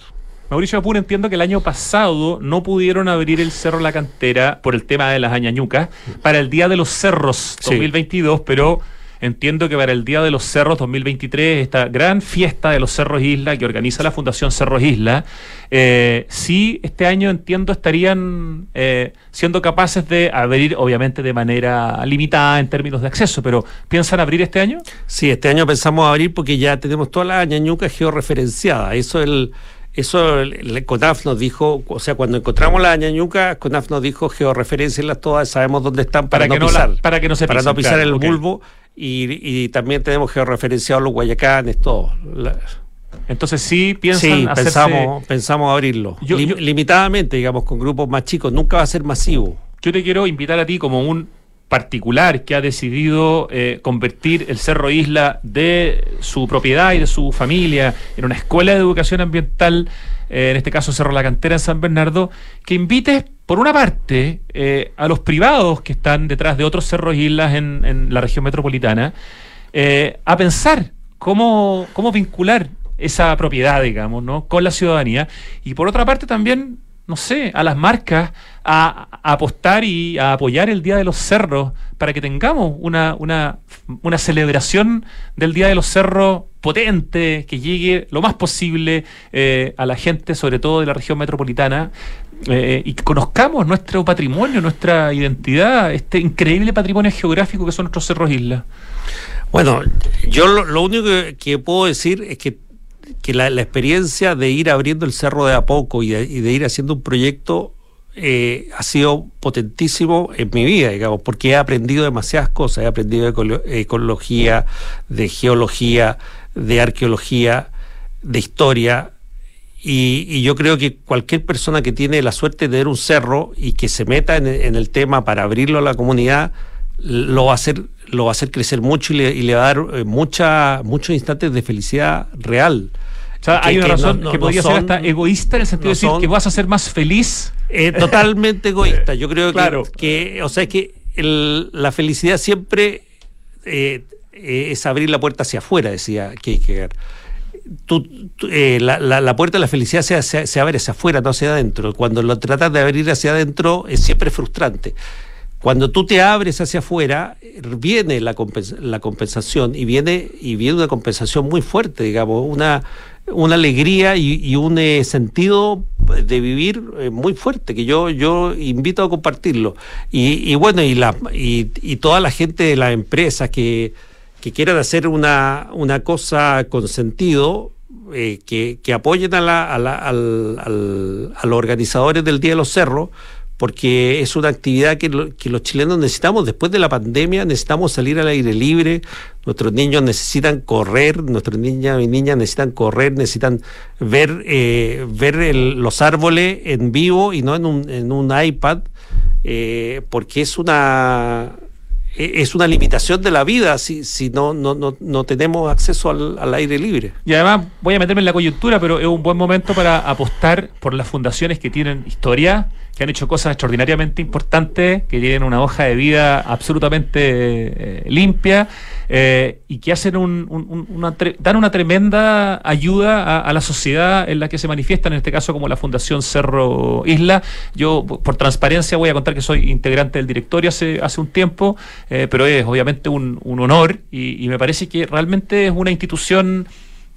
Mauricio Apur, entiendo que el año pasado no pudieron abrir el Cerro La Cantera por el tema de las añañucas para el Día de los Cerros 2022, sí. pero entiendo que para el Día de los Cerros 2023, esta gran fiesta de los Cerros Isla que organiza la Fundación Cerros Isla, eh, sí este año entiendo estarían eh, siendo capaces de abrir, obviamente de manera limitada en términos de acceso, pero ¿piensan abrir este año? Sí, este año pensamos abrir porque ya tenemos todas las añañucas georreferenciadas. Eso el eso el, el, CONAF nos dijo, o sea, cuando encontramos la ñañuca, CONAF nos dijo georreferencias todas, sabemos dónde están para, para no que pisar. No la, para que no se Para pisen, no pisar claro, el okay. bulbo y, y, también tenemos georreferenciados los guayacanes, todo. La, entonces sí piensan sí, hacerse... pensamos, pensamos abrirlo. Yo, Lim, yo, limitadamente, digamos, con grupos más chicos. Nunca va a ser masivo. Yo te quiero invitar a ti como un particular que ha decidido eh, convertir el Cerro Isla de su propiedad y de su familia en una escuela de educación ambiental, eh, en este caso Cerro La Cantera en San Bernardo, que invite, por una parte, eh, a los privados que están detrás de otros cerros islas en, en la región metropolitana, a pensar cómo, cómo vincular esa propiedad, digamos, ¿no? con la ciudadanía. Y por otra parte también no sé, a las marcas a, apostar y a apoyar el Día de los Cerros para que tengamos una, una, una, celebración del Día de los Cerros potente, que llegue lo más posible eh, a la gente, sobre todo de la región metropolitana, eh, y conozcamos nuestro patrimonio, nuestra identidad, este increíble patrimonio geográfico que son nuestros cerros islas. Bueno, yo lo, único que puedo decir es que que la, experiencia de ir abriendo el cerro de a poco y de, ir haciendo un proyecto eh, ha sido potentísimo en mi vida, digamos, porque he aprendido demasiadas cosas. He aprendido de ecología, de geología, de arqueología, de historia. Y, yo creo que cualquier persona que tiene la suerte de ver un cerro y que se meta en, el tema para abrirlo a la comunidad, lo va a hacer lo va a hacer crecer mucho y le, va a dar eh, mucha, muchos instantes de felicidad real. O sea, hay una razón que podría ser hasta egoísta en el sentido de decir que vas a ser más feliz. Eh, totalmente egoísta. Yo creo que, o sea, es que la felicidad siempre eh, es abrir la puerta hacia afuera, decía Kierkegaard. la, la, puerta de la felicidad se, se, abre hacia afuera, no hacia adentro. Cuando lo tratas de abrir hacia adentro es siempre frustrante. Cuando tú te abres hacia afuera, viene la, compensación y viene, y viene una compensación muy fuerte, digamos, una, una alegría y, un eh, sentido de vivir eh, muy fuerte que yo yo invito a compartirlo. Y, bueno y la y, toda la gente de las empresas que, que quieran hacer una, una cosa con sentido eh, que, que, apoyen a, la, a, la, al, a los organizadores del Día de los Cerros porque es una actividad que, los chilenos necesitamos. Después de la pandemia necesitamos salir al aire libre, nuestros niños necesitan correr, nuestros niñas y niñas necesitan correr, necesitan ver, eh, ver los árboles en vivo y no en un, en un iPad, eh, porque es una e, es una limitación de la vida si, si no, no, no, no tenemos acceso al, al, aire libre. Y además voy a meterme en la coyuntura, pero es un buen momento para apostar por las fundaciones que tienen historia, que han hecho cosas extraordinariamente importantes, que tienen una hoja de vida absolutamente eh, limpia eh, y que hacen un, una dan una tremenda ayuda a, la sociedad en la que se manifiestan, en este caso como la Fundación Cerro Isla. Yo, por transparencia, voy a contar que soy integrante del directorio hace, hace un tiempo, eh, pero es obviamente un, honor y me parece que realmente es una institución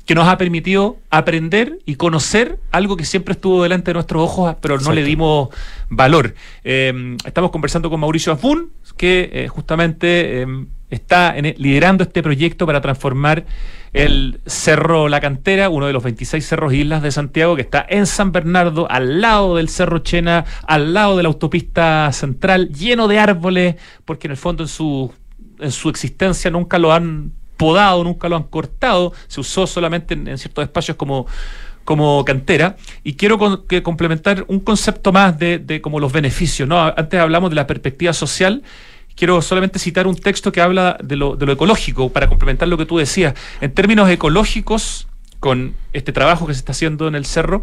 que nos ha permitido aprender y conocer algo que siempre estuvo delante de nuestros ojos, pero no le dimos valor. Eh, estamos conversando con Mauricio Afun, que eh, justamente eh, está liderando este proyecto para transformar el Cerro La Cantera, uno de los 26 cerros islas de Santiago, que está en San Bernardo, al lado del Cerro Chena, al lado de la autopista central, lleno de árboles, porque en el fondo en su, en su existencia nunca lo han podado, nunca lo han cortado, se usó solamente en, ciertos espacios como, como cantera. Y quiero complementar un concepto más de, de, como los beneficios. ¿no? Antes hablamos de la perspectiva social. Quiero solamente citar un texto que habla de lo, de lo ecológico, para complementar lo que tú decías. En términos ecológicos, con este trabajo que se está haciendo en el cerro,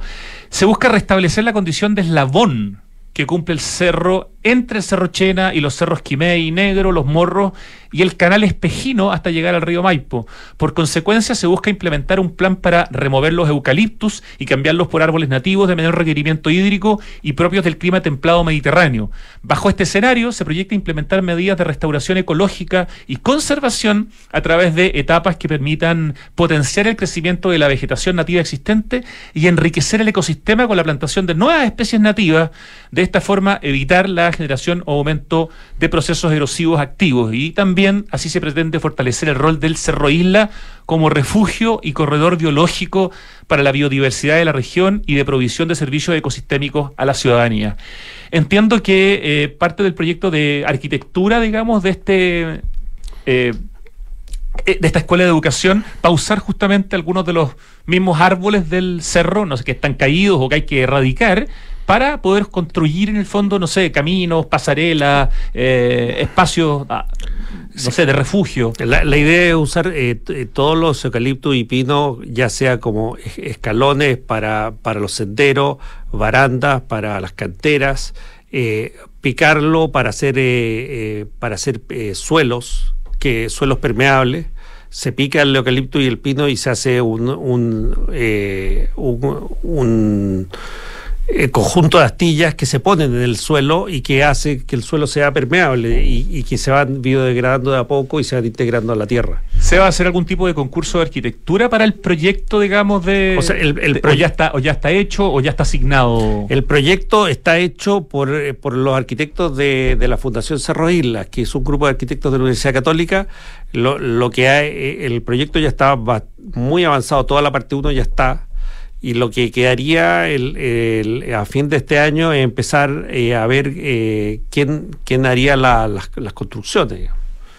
se busca restablecer la condición de eslabón que cumple el cerro entre el Cerro Chena y los cerros Quimei, Negro, Los Morros y el canal Espejino hasta llegar al río Maipo. Por consecuencia, se busca implementar un plan para remover los eucaliptus y cambiarlos por árboles nativos de menor requerimiento hídrico y propios del clima templado mediterráneo. Bajo este escenario, se proyecta implementar medidas de restauración ecológica y conservación a través de etapas que permitan potenciar el crecimiento de la vegetación nativa existente y enriquecer el ecosistema con la plantación de nuevas especies nativas. De esta forma, evitar la generación o aumento de procesos erosivos activos y también así se pretende fortalecer el rol del Cerro Isla como refugio y corredor biológico para la biodiversidad de la región y de provisión de servicios ecosistémicos a la ciudadanía. Entiendo que eh, parte del proyecto de arquitectura, digamos, de este... Eh, de esta escuela de educación, pausar justamente algunos de los mismos árboles del cerro, no sé, que están caídos o que hay que erradicar, para poder construir en el fondo, no sé, caminos, pasarelas, eh, espacios, ah, no sé, de refugio. La, idea es usar eh, eh, todos los eucaliptos y pinos, ya sea como escalones para, para los senderos, barandas para las canteras, picarlo para hacer, para hacer suelos, que suelos permeables se pica el eucalipto y el pino y se hace un, un, un eh, conjunto de astillas que se ponen en el suelo y que hace que el suelo sea permeable y, que se van biodegradando de a poco y se van integrando a la tierra. ¿Se va a hacer algún tipo de concurso de arquitectura para el proyecto, digamos, de... O sea, el, ya está, o ya está hecho o ya está asignado? El proyecto está hecho por, eh, por los arquitectos de, de, la Fundación Cerro Islas, que es un grupo de arquitectos de la Universidad Católica. Lo, lo que hay, eh, el proyecto ya está muy avanzado, toda la parte 1 ya está y lo que quedaría el, a fin de este año es empezar eh, a ver eh, quién, quién haría las, construcciones.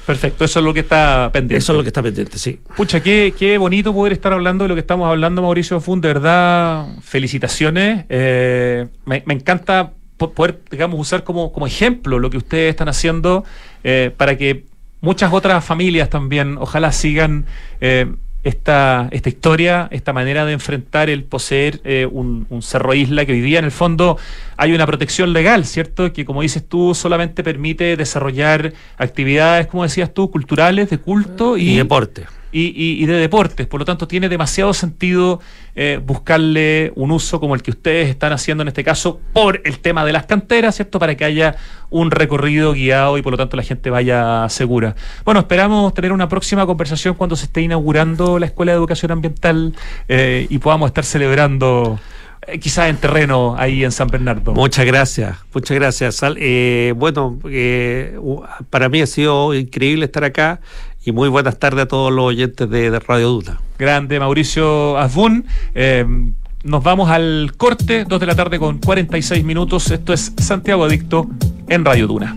Perfecto, eso es lo que está pendiente. Eso es lo que está pendiente, sí. Pucha, qué, qué bonito poder estar hablando de lo que estamos hablando, Mauricio Fund. De verdad, felicitaciones. Eh, me, encanta poder, digamos, usar como, como ejemplo lo que ustedes están haciendo para que muchas otras familias también, ojalá sigan esta, esta historia, esta manera de enfrentar el poseer eh, un, cerro isla que hoy día en el fondo hay una protección legal, ¿cierto? Que como dices tú, solamente permite desarrollar actividades, como decías tú, culturales, de culto y, y deporte y, de deportes. Por lo tanto, tiene demasiado sentido eh, buscarle un uso como el que ustedes están haciendo en este caso por el tema de las canteras, ¿cierto? Para que haya un recorrido guiado y por lo tanto la gente vaya segura. Bueno, esperamos tener una próxima conversación cuando se esté inaugurando la Escuela de Educación Ambiental eh, y podamos estar celebrando eh, quizás en terreno ahí en San Bernardo. Muchas gracias, muchas gracias. bueno, para mí ha sido increíble estar acá y muy buenas tardes a todos los oyentes de, Radio Duna. Grande Mauricio Azbun. Eh, nos vamos al corte, 2 de la tarde con 46 minutos. Esto es Santiago Adicto en Radio Duna.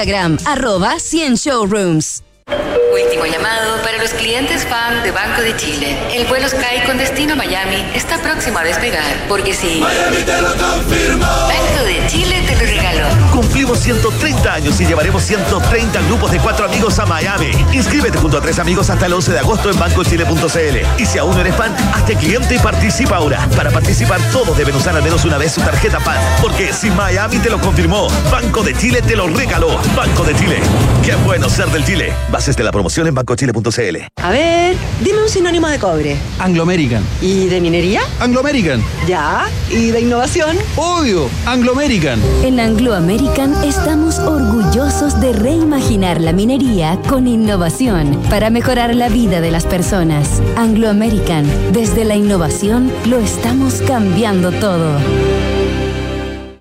Instagram, arroba 100 Showrooms. Último llamado para los clientes fan de Banco de Chile. El vuelo Sky con destino Miami está próximo a despegar. Porque si. Miami te lo Banco de Chile te lo regaló. Cumplimos 130 años y llevaremos 130 grupos de cuatro amigos a Miami. Inscríbete junto a tres amigos hasta el 11 de agosto en bancochile.cl. Y si aún no eres fan, hazte cliente y participa ahora. Para participar, todos deben usar al menos una vez su tarjeta fan. Porque si Miami te lo confirmó, Banco de Chile te lo regaló. Banco de Chile. Qué bueno ser del Chile. Bases de la promoción en bancochile.cl. A ver, dime un sinónimo de cobre. Anglo American. ¿Y de minería? Anglo American. Ya. ¿Y de innovación? Obvio, Anglo American. En Anglo American estamos orgullosos de reimaginar la minería con innovación para mejorar la vida de las personas. Anglo American, desde la innovación lo estamos cambiando todo.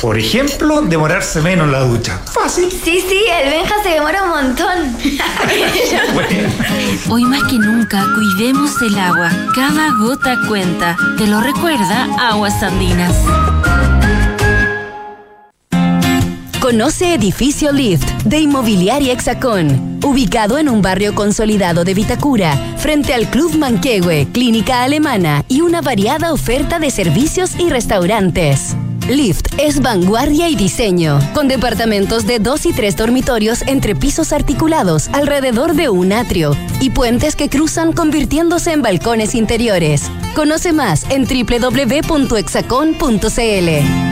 Por ejemplo, demorarse menos la ducha. Fácil. Sí, sí, el Benja se demora un montón. Hoy más que nunca, cuidemos el agua. Cada gota cuenta. Te lo recuerda Aguas Andinas. Conoce Edificio Lift de Inmobiliaria Hexacón. ubicado en un barrio consolidado de Vitacura, frente al Club Manquehue, clínica alemana y una variada oferta de servicios y restaurantes. Lift es vanguardia y diseño, con departamentos de dos y tres dormitorios entre pisos articulados alrededor de un atrio y puentes que cruzan convirtiéndose en balcones interiores. Conoce más en www.exacon.cl.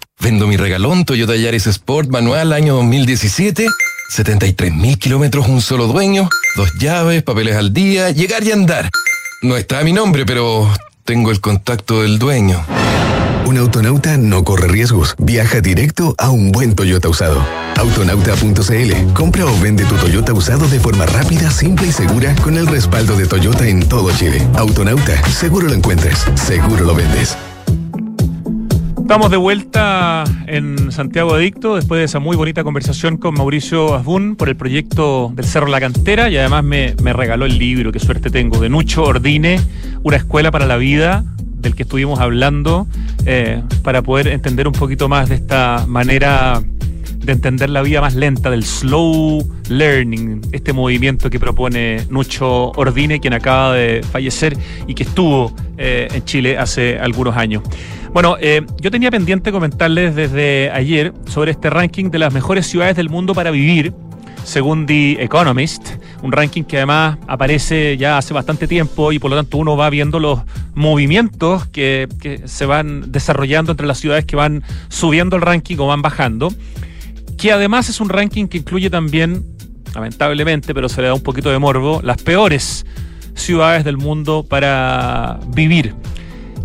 Vendo mi regalón Toyota Yaris Sport manual año 2017. 73 mil kilómetros, un solo dueño, dos llaves, papeles al día, llegar y andar. No está mi nombre, pero tengo el contacto del dueño. Un autonauta no corre riesgos. Viaja directo a un buen Toyota usado. Autonauta.cl. Compra o vende tu Toyota usado de forma rápida, simple y segura con el respaldo de Toyota en todo Chile. Autonauta. Seguro lo encuentras. Seguro lo vendes. Estamos de vuelta en Santiago Adicto después de esa muy bonita conversación con Mauricio Asbun por el proyecto del Cerro La Cantera y además me, me regaló el libro, qué suerte tengo, de Nucho Ordine, Una escuela para la vida, del que estuvimos hablando, eh, para poder entender un poquito más de esta manera de entender la vida más lenta, del slow learning, este movimiento que propone Nucho Ordine, quien acaba de fallecer y que estuvo eh, en Chile hace algunos años. Bueno, eh, yo tenía pendiente comentarles desde ayer sobre este ranking de las mejores ciudades del mundo para vivir, según The Economist, un ranking que además aparece ya hace bastante tiempo y por lo tanto uno va viendo los movimientos que, que se van desarrollando entre las ciudades que van subiendo el ranking o van bajando, que además es un ranking que incluye también, lamentablemente, pero se le da un poquito de morbo, las peores ciudades del mundo para vivir.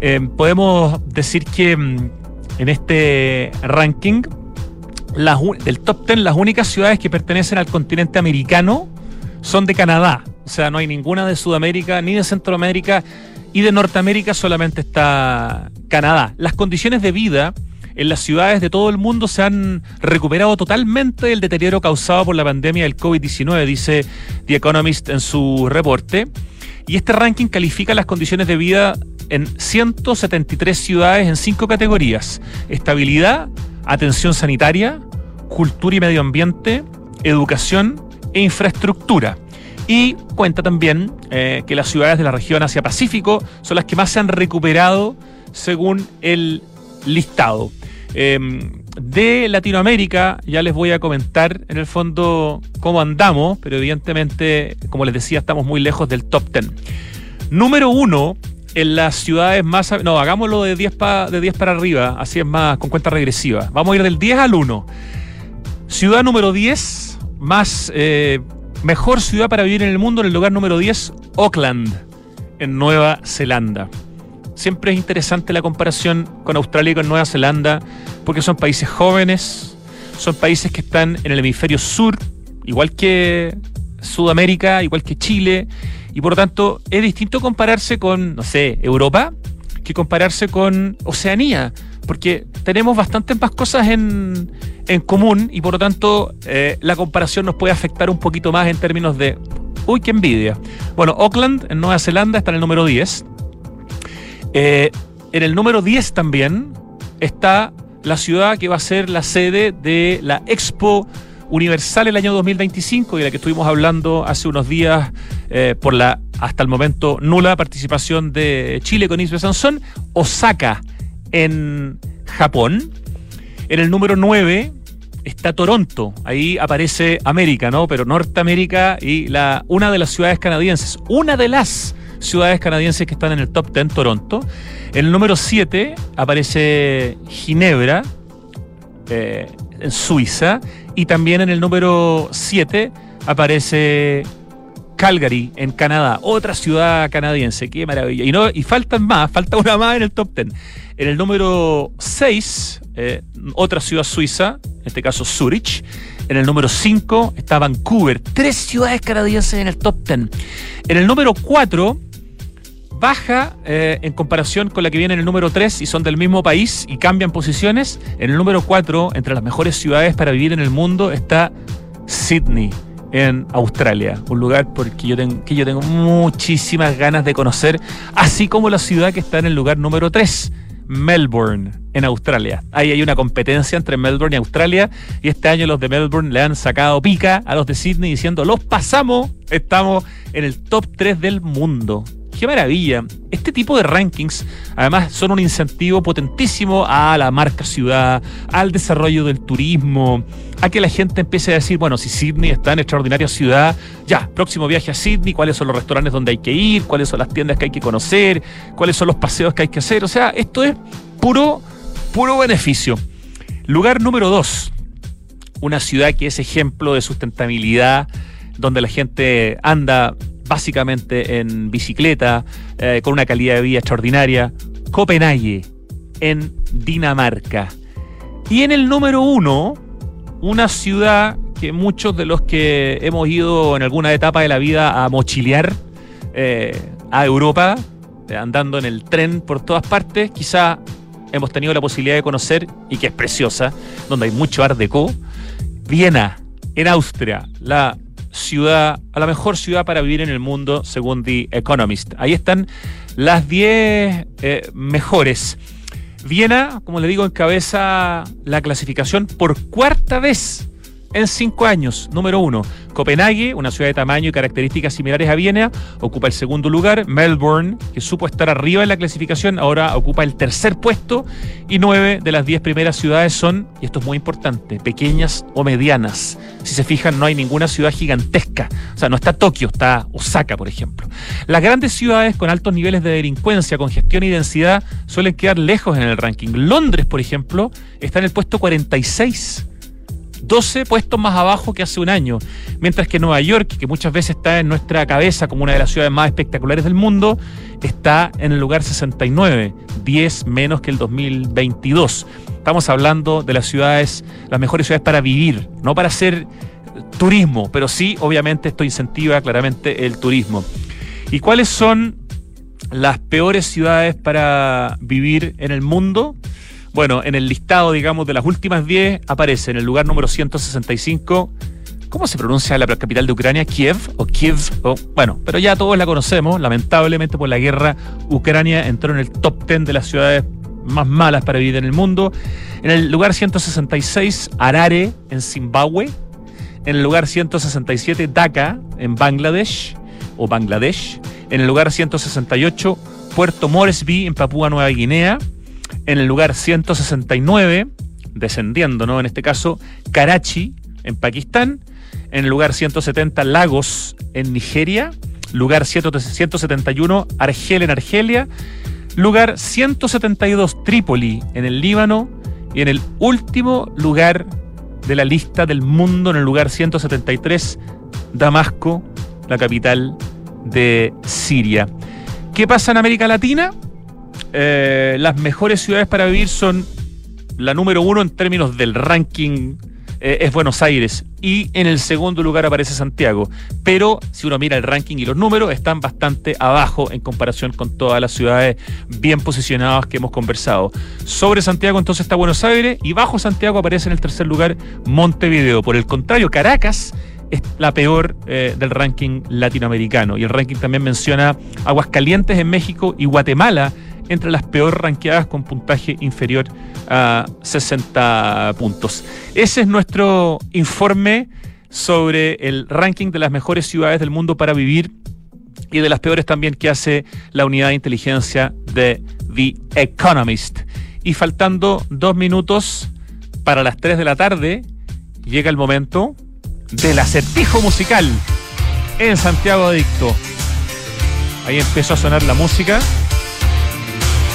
Eh, podemos decir que mm, en este ranking del top 10 las únicas ciudades que pertenecen al continente americano son de Canadá. O sea, no hay ninguna de Sudamérica ni de Centroamérica y de Norteamérica solamente está Canadá. Las condiciones de vida en las ciudades de todo el mundo se han recuperado totalmente del deterioro causado por la pandemia del COVID-19, dice The Economist en su reporte. Y este ranking califica las condiciones de vida en 173 ciudades en cinco categorías. Estabilidad, atención sanitaria, cultura y medio ambiente, educación e infraestructura. Y cuenta también eh, que las ciudades de la región Asia-Pacífico son las que más se han recuperado según el listado. Em, de Latinoamérica ya les voy a comentar en el fondo cómo andamos, pero evidentemente, como les decía, estamos muy lejos del top 10. Número uno en las ciudades más... No, hagámoslo de 10, de 10 para arriba, así es más con cuenta regresiva. Vamos a ir del 10 al 1. Ciudad número 10, más... Eh, mejor ciudad para vivir en el mundo, en el lugar número 10, Auckland, en Nueva Zelanda. Siempre es interesante la comparación con Australia y con Nueva Zelanda, porque son países jóvenes, son países que están en el hemisferio sur, igual que Sudamérica, igual que Chile, y por lo tanto, es distinto compararse con, no sé, Europa que compararse con Oceanía, porque tenemos bastantes más cosas en, en común y por lo tanto eh, la comparación nos puede afectar un poquito más en términos de, uy, qué envidia. Bueno, Auckland en Nueva Zelanda está en el número 10. Eh, en el número 10 también está la ciudad que va a ser la sede de la Expo Universal el año 2025 y de la que estuvimos hablando hace unos días eh, por la hasta el momento nula participación de Chile con Isbe Sansón, Osaka en Japón. En el número 9 está Toronto, ahí aparece América, ¿no? Pero Norteamérica y una de las ciudades canadienses, una de las ciudades canadienses que están en el top 10, Toronto. En el número 7 aparece Ginebra, eh, en Suiza. Y también en el número 7 aparece Calgary, en Canadá, otra ciudad canadiense. Qué maravilla. Y, no, y faltan más, falta una más en el top 10. En el número 6, eh, otra ciudad suiza, en este caso Zurich. En el número 5 está Vancouver. Tres ciudades canadienses en el top 10. En el número 4 baja eh, en comparación con la que viene en el número 3 y son del mismo país y cambian posiciones. En el número 4, entre las mejores ciudades para vivir en el mundo, está Sydney en Australia, un lugar porque yo tengo, que yo tengo muchísimas ganas de conocer, así como la ciudad que está en el lugar número 3, Melbourne, en Australia. Ahí hay una competencia entre Melbourne y Australia y este año los de Melbourne le han sacado pica a los de Sydney diciendo, los pasamos, estamos en el top 3 del mundo. Qué maravilla. Este tipo de rankings, además, son un incentivo potentísimo a la marca ciudad, al desarrollo del turismo, a que la gente empiece a decir, bueno, si Sydney está en extraordinaria ciudad, ya, próximo viaje a Sydney, cuáles son los restaurantes donde hay que ir, cuáles son las tiendas que hay que conocer, cuáles son los paseos que hay que hacer. O sea, esto es puro, puro beneficio. Lugar número dos, una ciudad que es ejemplo de sustentabilidad, donde la gente anda básicamente en bicicleta, eh, con una calidad de vida extraordinaria. Copenhague, en Dinamarca. Y en el número uno, una ciudad que muchos de los que hemos ido en alguna etapa de la vida a mochilear eh, a Europa, eh, andando en el tren por todas partes, quizá hemos tenido la posibilidad de conocer y que es preciosa, donde hay mucho art deco. Viena, en Austria, la ciudad, a la mejor ciudad para vivir en el mundo, según The Economist. Ahí están las 10 eh, mejores. Viena, como le digo, encabeza la clasificación por cuarta vez en cinco años. Número uno, Copenhague, una ciudad de tamaño y características similares a Viena, ocupa el segundo lugar. Melbourne, que supo estar arriba en la clasificación, ahora ocupa el tercer puesto. Y nueve de las diez primeras ciudades son, y esto es muy importante, pequeñas o medianas. Si se fijan, no hay ninguna ciudad gigantesca. O sea, no está Tokio, está Osaka, por ejemplo. Las grandes ciudades con altos niveles de delincuencia, congestión y densidad suelen quedar lejos en el ranking. Londres, por ejemplo, está en el puesto 46 12 puestos más abajo que hace un año, mientras que Nueva York, que muchas veces está en nuestra cabeza como una de las ciudades más espectaculares del mundo, está en el lugar 69, 10 menos que el 2022. Estamos hablando de las ciudades, las mejores ciudades para vivir, no para hacer turismo, pero sí, obviamente, esto incentiva claramente el turismo. ¿Y cuáles son las peores ciudades para vivir en el mundo? Bueno, en el listado, digamos, de las últimas 10 aparece en el lugar número 165. ¿Cómo se pronuncia la capital de Ucrania? ¿Kiev o Kiev? bueno, pero ya todos la conocemos. Lamentablemente por la guerra, Ucrania entró en el top 10 de las ciudades más malas para vivir en el mundo. En el lugar 166, Harare, en Zimbabue. En el lugar 167, Dhaka, en Bangladesh o Bangladesh. En el lugar 168, Puerto Moresby, en Papúa Nueva Guinea en el lugar 169, descendiendo, ¿no? En este caso, Karachi, en Pakistán. En el lugar 170, Lagos, en Nigeria. Lugar 171, Argel, en Argelia. Lugar 172, Trípoli, en el Líbano. Y en el último lugar de la lista del mundo, en el lugar 173, Damasco, la capital de Siria. ¿Qué pasa en América Latina? Eh, las mejores ciudades para vivir son la número uno en términos del ranking eh, es Buenos Aires y en el segundo lugar aparece Santiago. Pero si uno mira el ranking y los números, están bastante abajo en comparación con todas las ciudades bien posicionadas que hemos conversado. Sobre Santiago entonces está Buenos Aires y bajo Santiago aparece en el tercer lugar Montevideo. Por el contrario, Caracas es la peor eh, del ranking latinoamericano. Y el ranking también menciona Aguascalientes en México y Guatemala entre las peor ranqueadas con puntaje inferior a 60 puntos. Ese es nuestro informe sobre el ranking de las mejores ciudades del mundo para vivir y de las peores también que hace la unidad de inteligencia de The Economist. Y faltando dos minutos para las 3 de la tarde, llega el momento del acertijo musical en Santiago Adicto. Ahí empezó a sonar la música.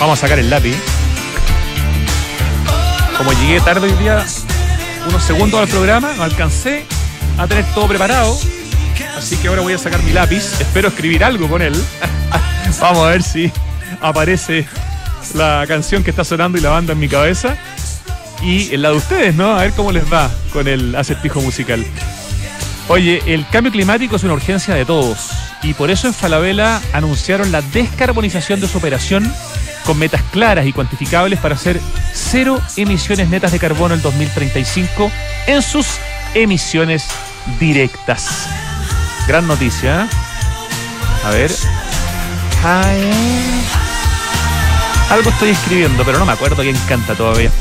Vamos a sacar el lápiz. Como llegué tarde hoy día, unos segundos al programa, no alcancé a tener todo preparado. Así que ahora voy a sacar mi lápiz. Espero escribir algo con él. Vamos a ver si aparece la canción que está sonando y la banda en mi cabeza. y lado de ustedes, ¿no? A ver cómo les va con el acertijo musical. Oye, el cambio climático es una urgencia de todos y por eso en Falabella anunciaron la descarbonización de su operación con metas claras y cuantificables para hacer cero emisiones netas de carbono en 2035 en sus emisiones directas. Gran noticia. ¿eh? A ver. Ay, Algo estoy escribiendo, pero no me acuerdo quién canta todavía.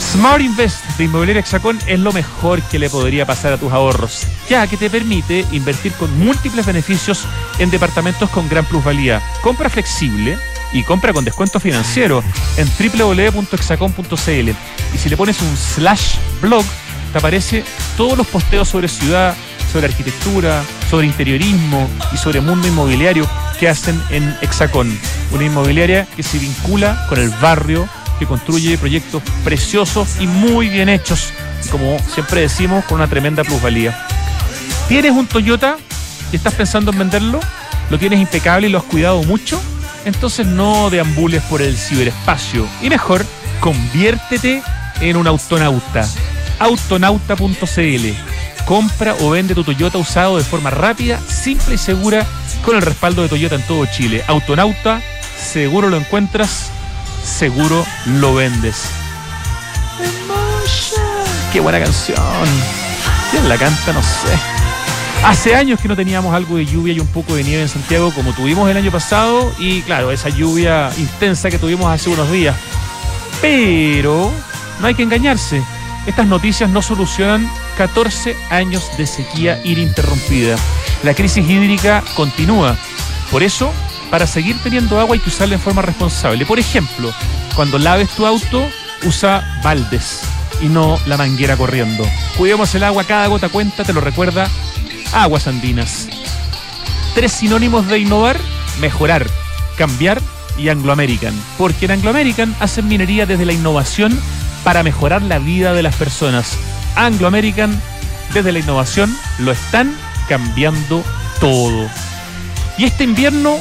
Smart Invest de Inmobiliaria Hexacón es lo mejor que le podría pasar a tus ahorros, ya que te permite invertir con múltiples beneficios en departamentos con gran plusvalía. Compra flexible y compra con descuento financiero en www.hexacon.cl. Y si le pones un slash blog, te aparece todos los posteos sobre ciudad, sobre arquitectura, sobre interiorismo y sobre mundo inmobiliario que hacen en Hexacon, una inmobiliaria que se vincula con el barrio que construye proyectos preciosos y muy bien hechos, como siempre decimos, con una tremenda plusvalía. ¿Tienes un Toyota y estás pensando en venderlo? ¿Lo tienes impecable y lo has cuidado mucho? Entonces no deambules por el ciberespacio y mejor conviértete en un autonauta. Autonauta.cl Compra o vende tu Toyota usado de forma rápida, simple y segura con el respaldo de Toyota en todo Chile. Autonauta, seguro lo encuentras seguro lo vendes. Qué buena canción. ¿Quién la canta? No sé. Hace años que no teníamos algo de lluvia y un poco de nieve en Santiago como tuvimos el año pasado y claro, esa lluvia intensa que tuvimos hace unos días. Pero no hay que engañarse. Estas noticias no solucionan 14 años de sequía ininterrumpida. La crisis hídrica continúa. Por eso para seguir teniendo agua hay que usarla en forma responsable. Por ejemplo, cuando laves tu auto, usa baldes y no la manguera corriendo. Cuidemos el agua, cada gota cuenta, te lo recuerda Aguas Andinas. Tres sinónimos de innovar, mejorar, cambiar y Anglo American. Porque en Anglo American hacen minería desde la innovación para mejorar la vida de las personas. Anglo American, desde la innovación, lo están cambiando todo. Y este invierno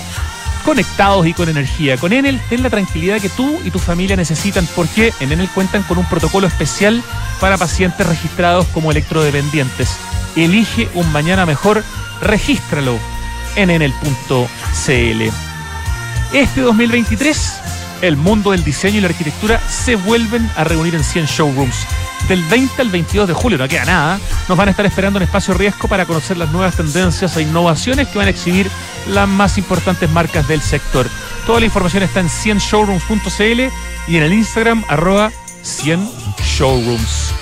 conectados y con energía. Con Enel ten la tranquilidad que tú y tu familia necesitan porque en Enel cuentan con un protocolo especial para pacientes registrados como electrodependientes. Elige un mañana mejor, regístralo en enel.cl. Este 2023, el mundo del diseño y la arquitectura se vuelven a reunir en 100 showrooms del 20 al 22 de julio, no queda nada, nos van a estar esperando en espacio riesgo para conocer las nuevas tendencias e innovaciones que van a exhibir las más importantes marcas del sector. Toda la información está en 100showrooms.cl y en el Instagram arroba 100showrooms.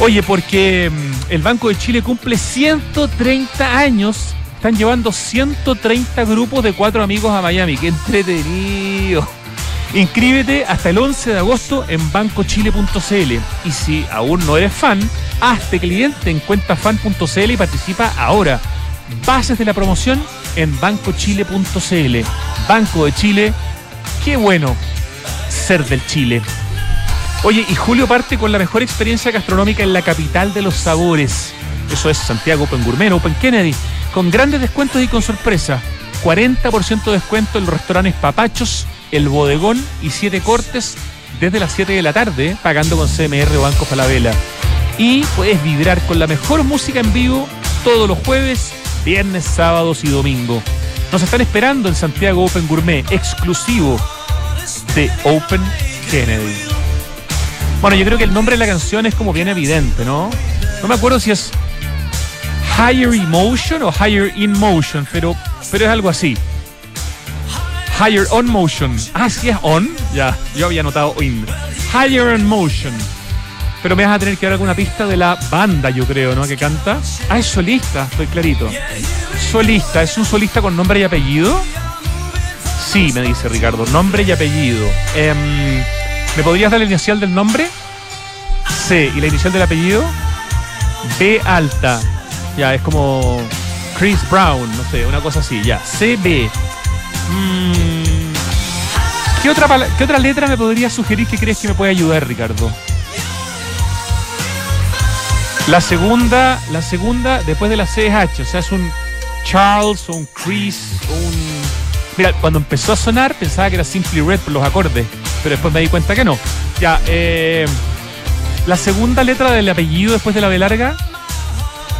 Oye, porque mm, el Banco de Chile cumple 130 años, están llevando 130 grupos de cuatro amigos a Miami, qué entretenido. Inscríbete hasta el 11 de agosto en bancochile.cl y si aún no eres fan, hazte cliente en cuentafan.cl y participa ahora. Bases de la promoción en bancochile.cl. Banco de Chile, qué bueno ser del Chile. Oye, y Julio parte con la mejor experiencia gastronómica en la capital de los sabores. Eso es Santiago Open Gourmet, Open Kennedy, con grandes descuentos y con sorpresa. 40% de descuento en los restaurantes Papachos, El Bodegón y Siete Cortes desde las 7 de la tarde, pagando con CMR o Banco Falabella. Y puedes vibrar con la mejor música en vivo todos los jueves, viernes, sábados y domingo. Nos están esperando en Santiago Open Gourmet, exclusivo de Open Kennedy. Bueno, yo creo que el nombre de la canción es como bien evidente, ¿no? No me acuerdo si es Higher Emotion o Higher In Motion, pero, pero es algo así. Higher On Motion. Ah, sí es On. Ya, yo había notado In. Higher On Motion. Pero me vas a tener que dar alguna pista de la banda, yo creo, ¿no? Que canta. Ah, es solista, estoy clarito. Solista, ¿es un solista con nombre y apellido? Sí, me dice Ricardo, nombre y apellido. Em, ¿Me podrías dar la inicial del nombre? C. ¿Y la inicial del apellido? B alta. Ya, es como Chris Brown, no sé, una cosa así, ya. CB. Mm, ¿qué, otra ¿Qué otra letra me podrías sugerir que crees que me puede ayudar, Ricardo? La segunda, la segunda, después de la C es H, o sea, es un Charles o un Chris o un... Mira, cuando empezó a sonar pensaba que era Simply Red por los acordes, pero después me di cuenta que no. Ya, eh, La segunda letra del apellido después de la B larga.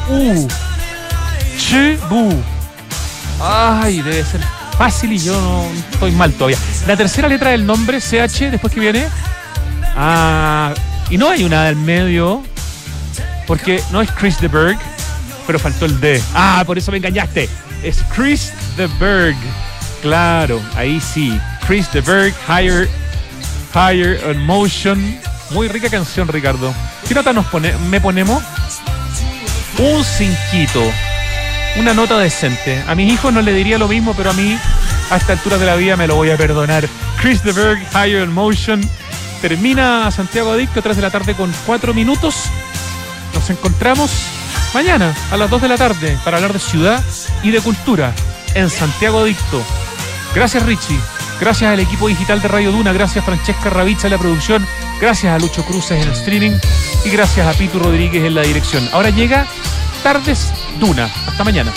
U. Ch. Bu. Ay, debe ser fácil y yo no estoy mal todavía. La tercera letra del nombre, CH, después que viene. Ah, y no hay una del medio. Porque no es Chris de Berg, pero faltó el D. Ah, por eso me engañaste. Es Chris de Berg. Claro, ahí sí. Chris de Berg, Higher, Higher on Motion. Muy rica canción, Ricardo. ¿Qué nota nos pone, me ponemos? Un cinquito. Una nota decente. A mis hijos no le diría lo mismo, pero a mí, a esta altura de la vida, me lo voy a perdonar. Chris de Berg, Higher on Motion. Termina Santiago Adicto, 3 de la tarde con 4 minutos. Nos encontramos mañana a las 2 de la tarde para hablar de ciudad y de cultura en Santiago Adicto. Gracias Richie, gracias al equipo digital de Radio Duna, gracias Francesca Ravizza en la producción, gracias a Lucho Cruces en el streaming y gracias a Pitu Rodríguez en la dirección. Ahora llega Tardes Duna. Hasta mañana.